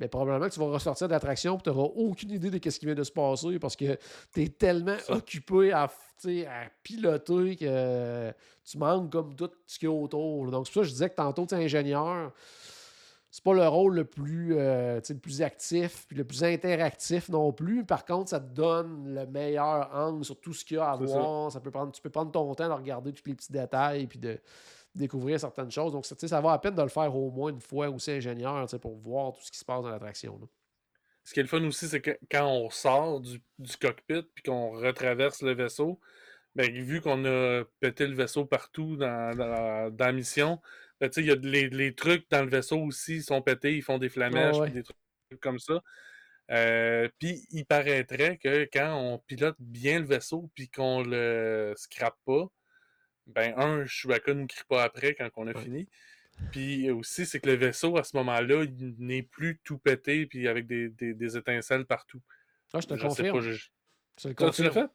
ben, probablement que tu vas ressortir de l'attraction et tu n'auras aucune idée de ce qui vient de se passer parce que tu es tellement Ça. occupé à, à piloter que tu manques comme tout ce qu'il y a autour. là. Donc, c'est pour ça que je disais que tantôt, tu es ingénieur. C'est pas le rôle le plus, euh, le plus actif puis le plus interactif non plus. Par contre, ça te donne le meilleur angle sur tout ce qu'il y a à ça. voir. Ça peut prendre, tu peux prendre ton temps de regarder tous les petits détails puis de découvrir certaines choses. Donc, ça, va à peine de le faire au moins une fois aussi ingénieur pour voir tout ce qui se passe dans l'attraction. ce qui est le fun aussi, c'est que quand on sort du, cockpit puis qu'on retraverse le vaisseau, ben, vu qu'on a pété le vaisseau partout dans, la mission, ben, y a les, les, trucs dans le vaisseau aussi sont pétés, ils font des flamèches, des trucs comme ça. Euh, puis il paraîtrait que quand on pilote bien le vaisseau puis qu'on le scrape pas, ben un, Chewbacca ne crie pas après quand on a fini. Puis aussi, c'est que le vaisseau, à ce moment-là, il n'est plus tout pété puis avec des, des, étincelles partout. Ah, je te confirme. je... tu l'as fait?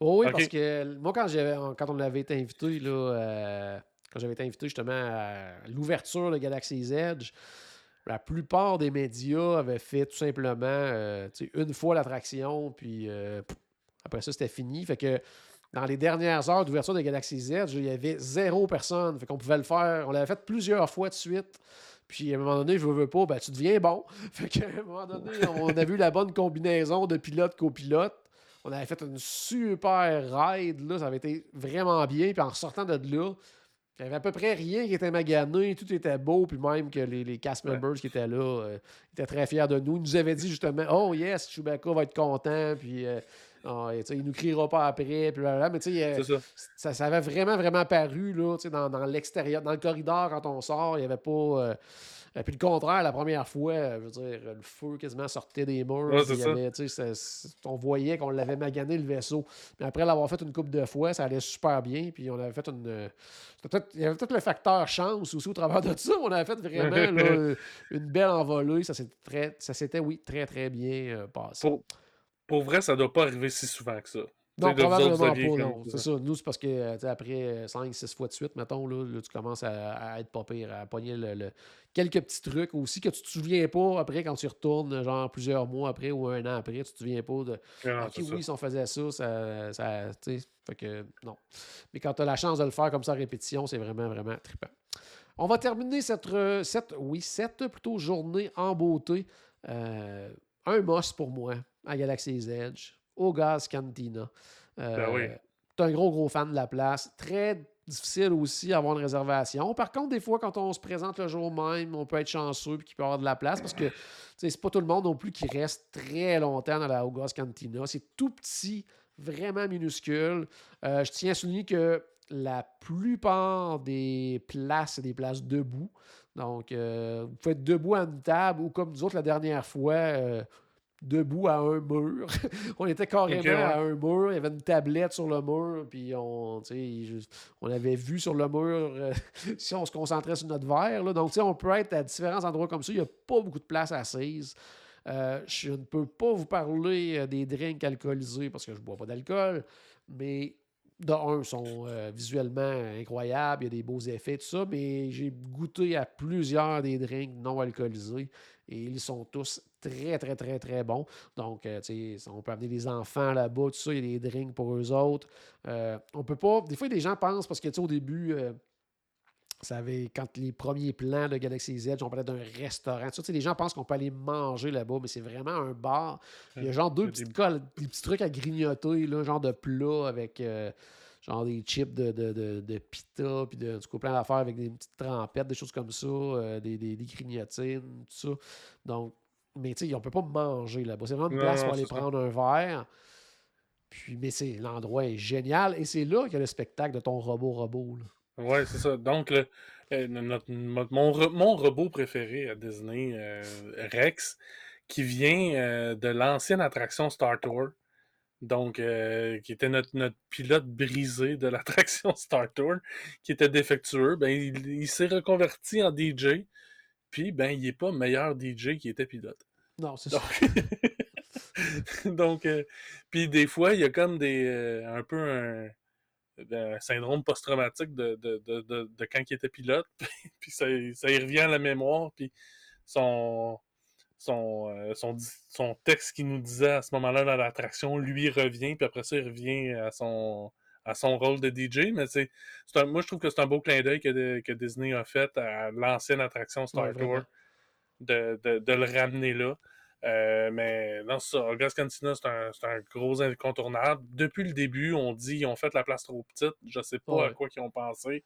oui, parce que moi, quand, quand on avait été invité, là, euh, quand j'avais été invité justement à l'ouverture de Galaxy's Edge, la plupart des médias avaient fait tout simplement euh, une fois l'attraction, puis euh, après ça, c'était fini. Fait que dans les dernières heures d'ouverture de Galaxy Z, il y avait zéro personne. Fait qu'on pouvait le faire. On l'avait fait plusieurs fois de suite. Puis à un moment donné, je veux, veux pas, ben, tu deviens bon. Fait qu'à un moment donné, on a vu la bonne combinaison de pilote-copilote. On avait fait une super ride. Là, ça avait été vraiment bien. Puis en sortant de là, il n'y avait à peu près rien qui était magané, tout était beau, puis même que les, les cast members qui étaient là euh, étaient très fiers de nous. Ils nous avaient dit justement Oh yes, Chewbacca va être content, puis euh, oh, il nous criera pas après, puis là, Mais tu sais, euh, ça. ça. avait vraiment, vraiment paru là, dans, dans l'extérieur, dans le corridor quand on sort, il n'y avait pas. Et puis le contraire, la première fois, je veux dire, le feu quasiment sortait des murs. on voyait qu'on l'avait magané le vaisseau. Mais après l'avoir fait une coupe de fois, ça allait super bien. Puis on avait fait une. il y avait peut-être le facteur chance aussi au travers de ça. On avait fait vraiment une belle envolée. Ça s'était, oui, très, très bien euh, passé. Pour, pour vrai, ça ne doit pas arriver si souvent que ça. Non, probablement pas, non. C'est ça. Nous, c'est parce que euh, après 5-6 euh, fois de suite, mettons, là, tu commences à, être pas pire, à pogner le, quelques petits trucs aussi que tu te souviens pas après quand tu retournes, genre plusieurs mois après ou un an après, tu te souviens pas de Ok, oui, si on faisait ça, ça, ça fait que non. Mais quand tu as la chance de le faire comme ça en répétition, c'est vraiment, vraiment trippant. On va terminer cette, euh, cette, oui, cette plutôt journée en beauté. un moss pour moi à Galaxy's Edge au Gaz Cantina. Euh, ben oui. Tu es un gros, gros fan de la place. Très difficile aussi d'avoir une réservation. Par contre, des fois, quand on se présente le jour même, on peut être chanceux et qu'il peut y avoir de la place parce que c'est pas tout le monde non plus qui reste très longtemps dans la Augas Cantina. C'est tout petit, vraiment minuscule. Euh, je tiens à souligner que la plupart des places, c'est des places debout. Donc, euh, vous pouvez être debout à une table ou comme nous autres la dernière fois, debout à un mur. on était carrément à un mur. Il y avait une tablette sur le mur. Puis on, on avait vu sur le mur euh, si on se concentrait sur notre verre. Là. Donc, on peut être à différents endroits comme ça. Il n'y a pas beaucoup de place assise. Euh, je ne peux pas vous parler euh, des drinks alcoolisés parce que je ne bois pas d'alcool. Mais de sont visuellement incroyables, il y a des beaux effets, tout ça, mais j'ai goûté à plusieurs des drinks non alcoolisés et ils sont tous très, très, très, très bons. Donc, euh, tu sais, on peut amener des enfants là-bas, tout ça, il y a des drinks pour eux autres. Euh, on peut pas. Des fois, des gens pensent, parce que, tu sais, au début, euh, ça avait, quand les premiers plans de Galaxy Z, on parlait d'un restaurant. Tu sais, les gens pensent qu'on peut aller manger là-bas, mais c'est vraiment un bar. Il y a genre deux petits, des... petits trucs à grignoter, là, genre de plat avec genre des chips de, de, de, de pita, puis de, du coup, plein d'affaires avec des petites trempettes, des choses comme ça, des, des, des, grignotines, tout ça. Donc, mais tu sais, on peut pas manger là-bas. C'est vraiment une place pour aller prendre un verre. Puis, mais c'est l'endroit est génial. Et c'est là qu'il y a le spectacle de ton robot-robot. Oui, c'est ça. Donc, le, mon, mon, robot préféré à Disney, euh, Rex, qui vient euh, de l'ancienne attraction Star Tour. Donc, euh, qui était notre, notre, pilote brisé de l'attraction Star Tour, qui était défectueux. Ben, il s'est reconverti en DJ. Puis, ben, il n'est pas meilleur DJ qui était pilote. Non, c'est ça. Donc, euh, puis des fois, il y a comme des euh, un peu un, syndrome post-traumatique de, de, de, de, quand il était pilote. puis ça, ça y revient à la mémoire. Puis son, son, euh, son, son texte qu'il nous disait à ce moment-là dans l'attraction, lui revient. Puis après ça, il revient à son à son rôle de DJ, mais c'est, moi je trouve que c'est un beau clin d'œil que, que, Disney a fait à l'ancienne attraction Star Tour de, de, le ramener là. Euh, mais non, ça, August Cantina, c'est un, un, gros incontournable. Depuis le début, on dit qu'ils ont fait la place trop petite. Je sais pas à quoi ils ont pensé.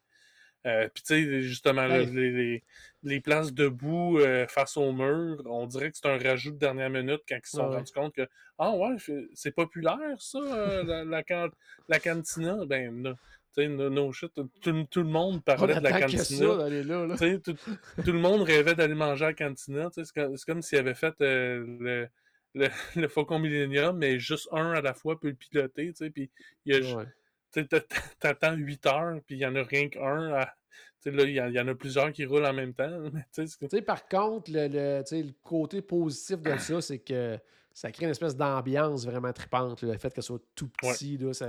Euh, Puis, tu sais, justement, les, les, les places debout euh, face au mur, on dirait que c'est un rajout de dernière minute quand ils se sont Ouais, rendus compte que Ah ouais, c'est populaire, ça, la, la, can- la cantina. Ben, no, no, shit, tout, tout le monde On parlait de la cantina. ça là. là. Tout, tout le monde rêvait d'aller manger à la cantina. C'est comme, comme s'il avait fait euh, le, le, le Faucon Millennium, mais juste un à la fois peut le piloter. Puis il y a, Ouais. t'attends 8 heures, puis il n'y en a rien qu'un. à- Là, il y, en- il y en a plusieurs qui roulent en même temps. mais par contre, le, côté positif de ça, c'est que ça crée une espèce d'ambiance vraiment tripante. Le fait que ce soit tout Ouais. petit, là, ça,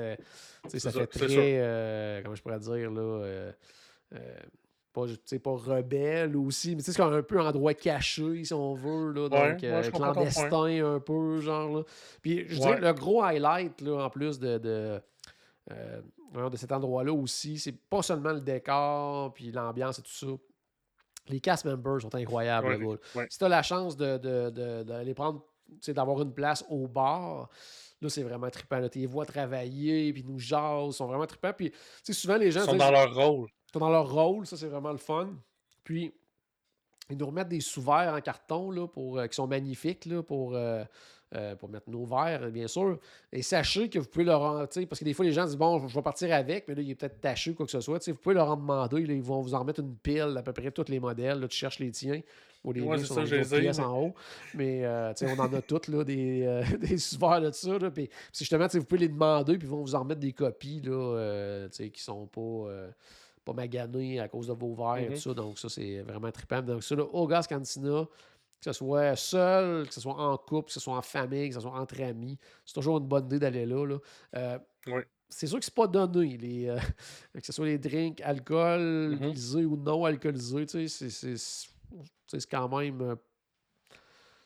ça ça, fait très. euh, comment je pourrais dire, là. euh, euh, pas, pas rebelle aussi, mais tu sais, c'est un peu endroit caché, si on veut, là, Ouais, donc ouais, clandestin un peu, genre. Là. Puis je dirais le gros highlight, là, en plus de, de, euh, de cet endroit-là aussi, c'est pas seulement le décor, puis l'ambiance et tout ça. Les cast members sont incroyables. Ouais, là-bas. ouais. Si tu as la chance de, de, de- d'aller prendre, tu sais, d'avoir une place au bar, là, c'est vraiment trippant. là. Tu les vois travailler, puis ils nous jasent, ils sont vraiment trippants. Puis, tu sais, souvent, les gens Ils sont dans leur rôle. sont dans leur rôle, ça c'est vraiment le fun. Puis ils nous remettent des sous-verres en carton là, pour, euh, qui sont magnifiques là, pour, euh, euh, pour mettre nos verres, bien sûr. Et sachez que vous pouvez leur en, parce que des fois les gens disent bon, je vais partir avec, mais là, il est peut-être taché ou quoi que ce soit. Vous pouvez leur en demander, là, ils vont vous en remettre une pile d'à peu près tous les modèles. là, tu cherches les tiens. Ou les Ouais, ça, les ai, pièces mais- en haut. Mais euh, on en a toutes là, des, euh, des sous-verres de ça. Là, puis, justement, vous pouvez les demander, puis ils vont vous en remettre des copies là, euh, qui sont pas. pas magané à cause de vos verres et tout ça. Donc, ça, c'est vraiment trippant. Donc, ça, là, au Cantina, que ce soit seul, que ce soit en couple, que ce soit en famille, que ce soit entre amis, c'est toujours une bonne idée d'aller là. là. Euh, Oui. C'est sûr que c'est pas donné, les, euh, que ce soit les drinks alcoolisés ou non alcoolisés. tu sais, C'est quand même. euh,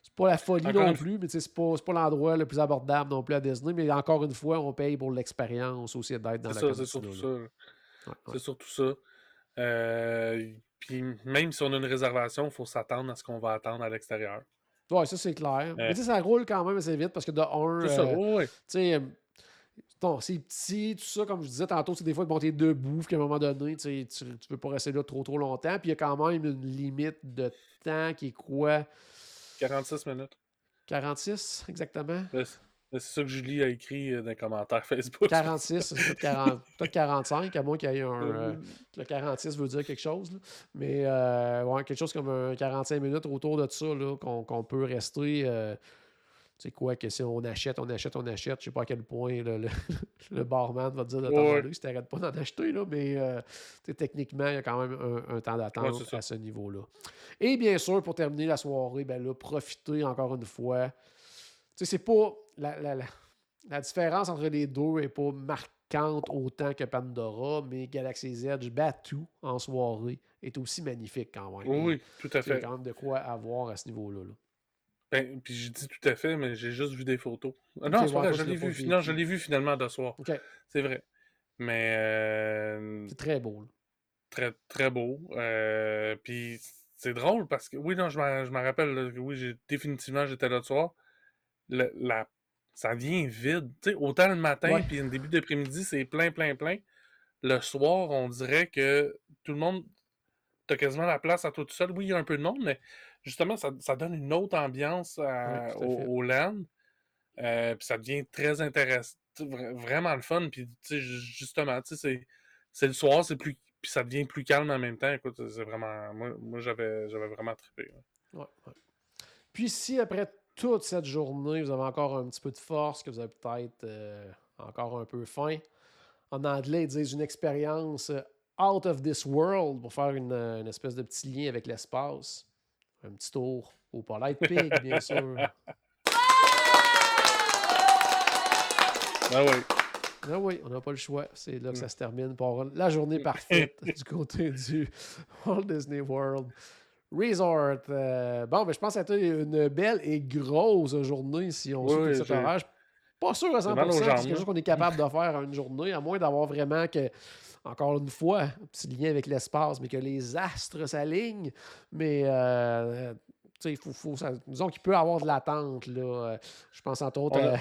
c'est pas la folie Encore non plus, mais tu sais, c'est pas, pas l'endroit le plus abordable non plus à Disney. Mais encore une fois, on paye pour l'expérience aussi d'être dans la c'est surtout. C'est surtout ça. Euh, puis même si on a une réservation, il faut s'attendre à ce qu'on va attendre à l'extérieur. Ouais, ça c'est clair. Mais tu sais, ça roule quand même assez vite parce que de un, Euh. C'est ça, euh, ouais. sais, euh, bon, c'est petit, tout ça, comme je disais tantôt, c'est des fois, bon, t'es debout, puis qu'à un moment donné, tu tu veux pas rester là trop trop longtemps, puis il y a quand même une limite de temps qui est quoi? 46 minutes. 46 exactement Là, C'est c'est ça que Julie a écrit euh, dans les commentaires Facebook. 46, c'est peut-être 40 peut-être 45, à moins qu'il y ait un. euh, Euh, le 46 veut dire quelque chose, là. mais euh, ouais, quelque chose comme un 45 minutes autour de ça, qu'on peut rester. euh, tu sais quoi, que si on achète, on achète, on achète, je sais pas à quel point le, le barman va te dire de t'en Ouais. si t'arrêtes pas d'en acheter, là, mais euh, techniquement, il y a quand même un, un temps d'attente Ouais, c'est à ce niveau-là. Et bien sûr, pour terminer la soirée, ben là, profitez encore une fois. C'est pas. La, la, la, la différence entre les deux n'est pas marquante autant que Pandora, mais Galaxy's Edge Batu en soirée est aussi magnifique quand même. Oui, tout à Il y a fait. quand même de quoi avoir à ce niveau-là. là. Ben, puis j'ai dit tout à fait, mais j'ai juste vu des photos. Ah non, c'est vrai, je l'ai vu. Non, je l'ai vu finalement de soir. C'est vrai. Mais euh, C'est très beau. là. très, très beau. Euh, puis c'est drôle parce que, oui, non, je me je rappelle, là, que oui, définitivement, j'étais là de soir. Le- la, ça vient vide. Autant le matin, puis le début d'après-midi, c'est plein, plein, plein. Le soir, on dirait que tout le monde, t'as quasiment la place à toi tout seul. Oui, il y a un peu de monde, mais justement, ça, ça donne une autre ambiance à- au, land. Euh, puis ça devient très intéressant. Vraiment le fun. Puis, tu sais, ju- justement, c'est- le soir, c'est plus. Puis ça devient plus calme en même temps. Écoute, c'est vraiment. Moi, moi j'avais j'avais vraiment trippé. ouais. Puis si après toute cette journée, vous avez encore un petit peu de force, que vous avez peut-être euh, encore un peu faim, en anglais, ils disent une expérience euh, out of this world pour faire une, euh, une espèce de petit lien avec l'espace. Un petit tour au Polite Pig, bien sûr. Ah oui. Ah oui, on n'a pas le choix. C'est là que ça se termine pour la journée parfaite du côté du Walt Disney World Resort. Euh, bon, ben, je pense que ça a été une belle et grosse journée si on Oui, suit cet suis Pas sûr à 100%, mal aux c'est quelque chose qu'on est capable de faire en une journée, à moins d'avoir vraiment que, encore une fois, un petit lien avec l'espace, mais que les astres s'alignent. Mais, euh, tu sais, il faut, faut ça- disons qu'il peut y avoir de l'attente. Là. Euh, Je pense entre autres à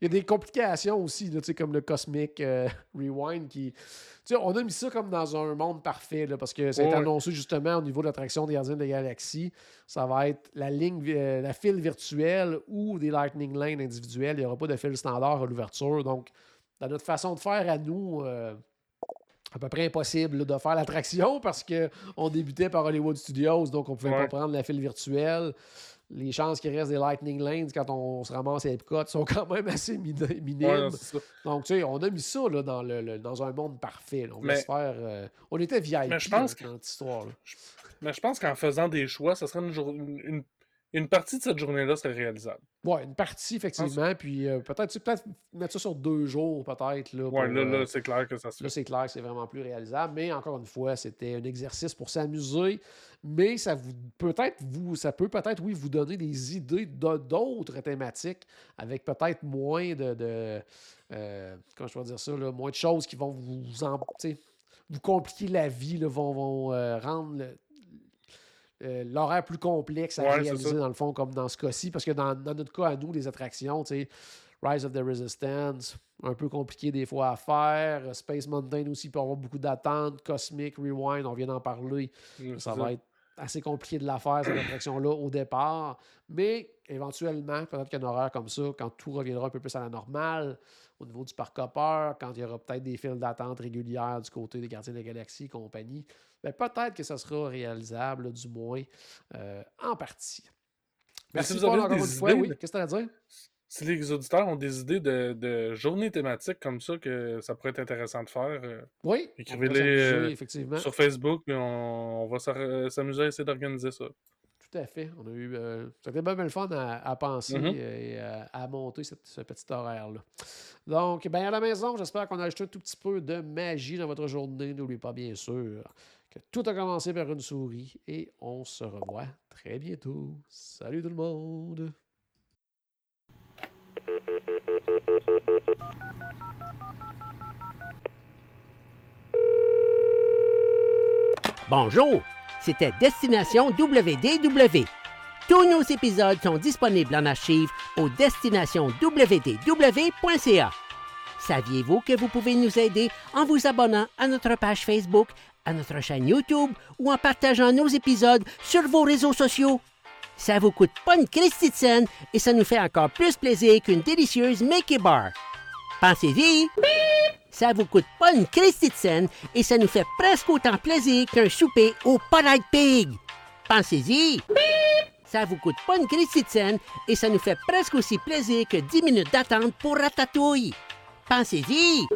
Il y a des complications aussi, là, tu sais, comme le Cosmic euh, Rewind qui. On a mis ça comme dans un monde parfait, là, parce que ça a été Ouais. annoncé justement au niveau de l'attraction des Gardiens de la Galaxie. Ça va être la ligne, euh, la file virtuelle ou des Lightning Lane individuelles. Il n'y aura pas de fil standard à l'ouverture. Donc, dans notre façon de faire à nous, euh, à peu près impossible là, de faire l'attraction parce qu'on débutait par Hollywood Studios, donc on ne pouvait Ouais. pas prendre la file virtuelle. Les chances qu'il reste des Lightning Lanes quand on se ramasse à Epcot sont quand même assez min- minimes. Ouais, donc, tu sais, on a mis ça là, dans, le, le- dans un monde parfait. là. On Mais- faire. euh, on était VIP Mais je pense là, que- dans. Mais je pense qu'en faisant des choix, ça serait une, une, une- une partie de cette journée-là serait réalisable. Ouais, une partie, effectivement. Puis euh, peut-être peut-être mettre ça sur deux jours, peut-être. Là, Ouais, pour, là, euh, là c'est clair que ça se Là, fait. c'est clair que c'est vraiment plus réalisable. Mais encore une fois, c'était un exercice pour s'amuser. Mais ça vous peut-être vous, ça peut peut-être, oui, vous donner des idées d'autres thématiques avec peut-être moins de. de euh, comment je peux dire ça, là, moins de choses qui vont vous en, sais, vous compliquer la vie, là, vont, vont euh, rendre le- euh, l'horaire plus complexe à Ouais, réaliser dans le fond, comme dans ce cas-ci. Parce que dans, dans notre cas, à nous, les attractions, tu sais, Rise of the Resistance, un peu compliqué des fois à faire. Space Mountain aussi peut avoir beaucoup d'attentes. Cosmic Rewind, on vient d'en parler. Mm, Ça va être assez compliqué de la faire, cette attraction-là, au départ. Mais éventuellement, peut-être qu'un horaire comme ça, quand tout reviendra un peu plus à la normale, au niveau du parc Hopper, quand il y aura peut-être des files d'attente régulières du côté des Gardiens de la Galaxie et compagnie, ben peut-être que ça sera réalisable, là, du moins, euh, en partie. Merci si vous avez Paul, encore des une fois. Oui, qu'est-ce que tu as à dire? Si les auditeurs ont des idées de, de journées thématiques comme ça, que ça pourrait être intéressant de faire, euh, Oui, Écrivez-les, euh, sur Facebook, puis on, on va s'ar- s'amuser à essayer d'organiser ça. Tout à fait. On a eu. euh, C'était le fun à, à penser Mhm. et à, à monter cette- ce petit horaire-là. Donc, ben à la maison, j'espère qu'on a ajouté un tout petit peu de magie dans votre journée. N'oubliez pas, bien sûr, que tout a commencé par une souris et on se revoit très bientôt. Salut tout le monde! Bonjour, c'était Destination WDW. Tous nos épisodes sont disponibles en archive au destinationswdw.ca. Saviez-vous que vous pouvez nous aider en vous abonnant à notre page Facebook, à notre chaîne YouTube ou en partageant nos épisodes sur vos réseaux sociaux? Ça vous coûte pas une Christie de scène et ça nous fait encore plus plaisir qu'une délicieuse Mickey Bar. Pensez-y! Ça vous coûte pas une Christie de scène et ça nous fait presque autant plaisir qu'un souper au Polite Pig. Pensez-y! Ça vous coûte pas une Christie de scène et ça nous fait presque aussi plaisir que 10 minutes d'attente pour Ratatouille. Pensez-y!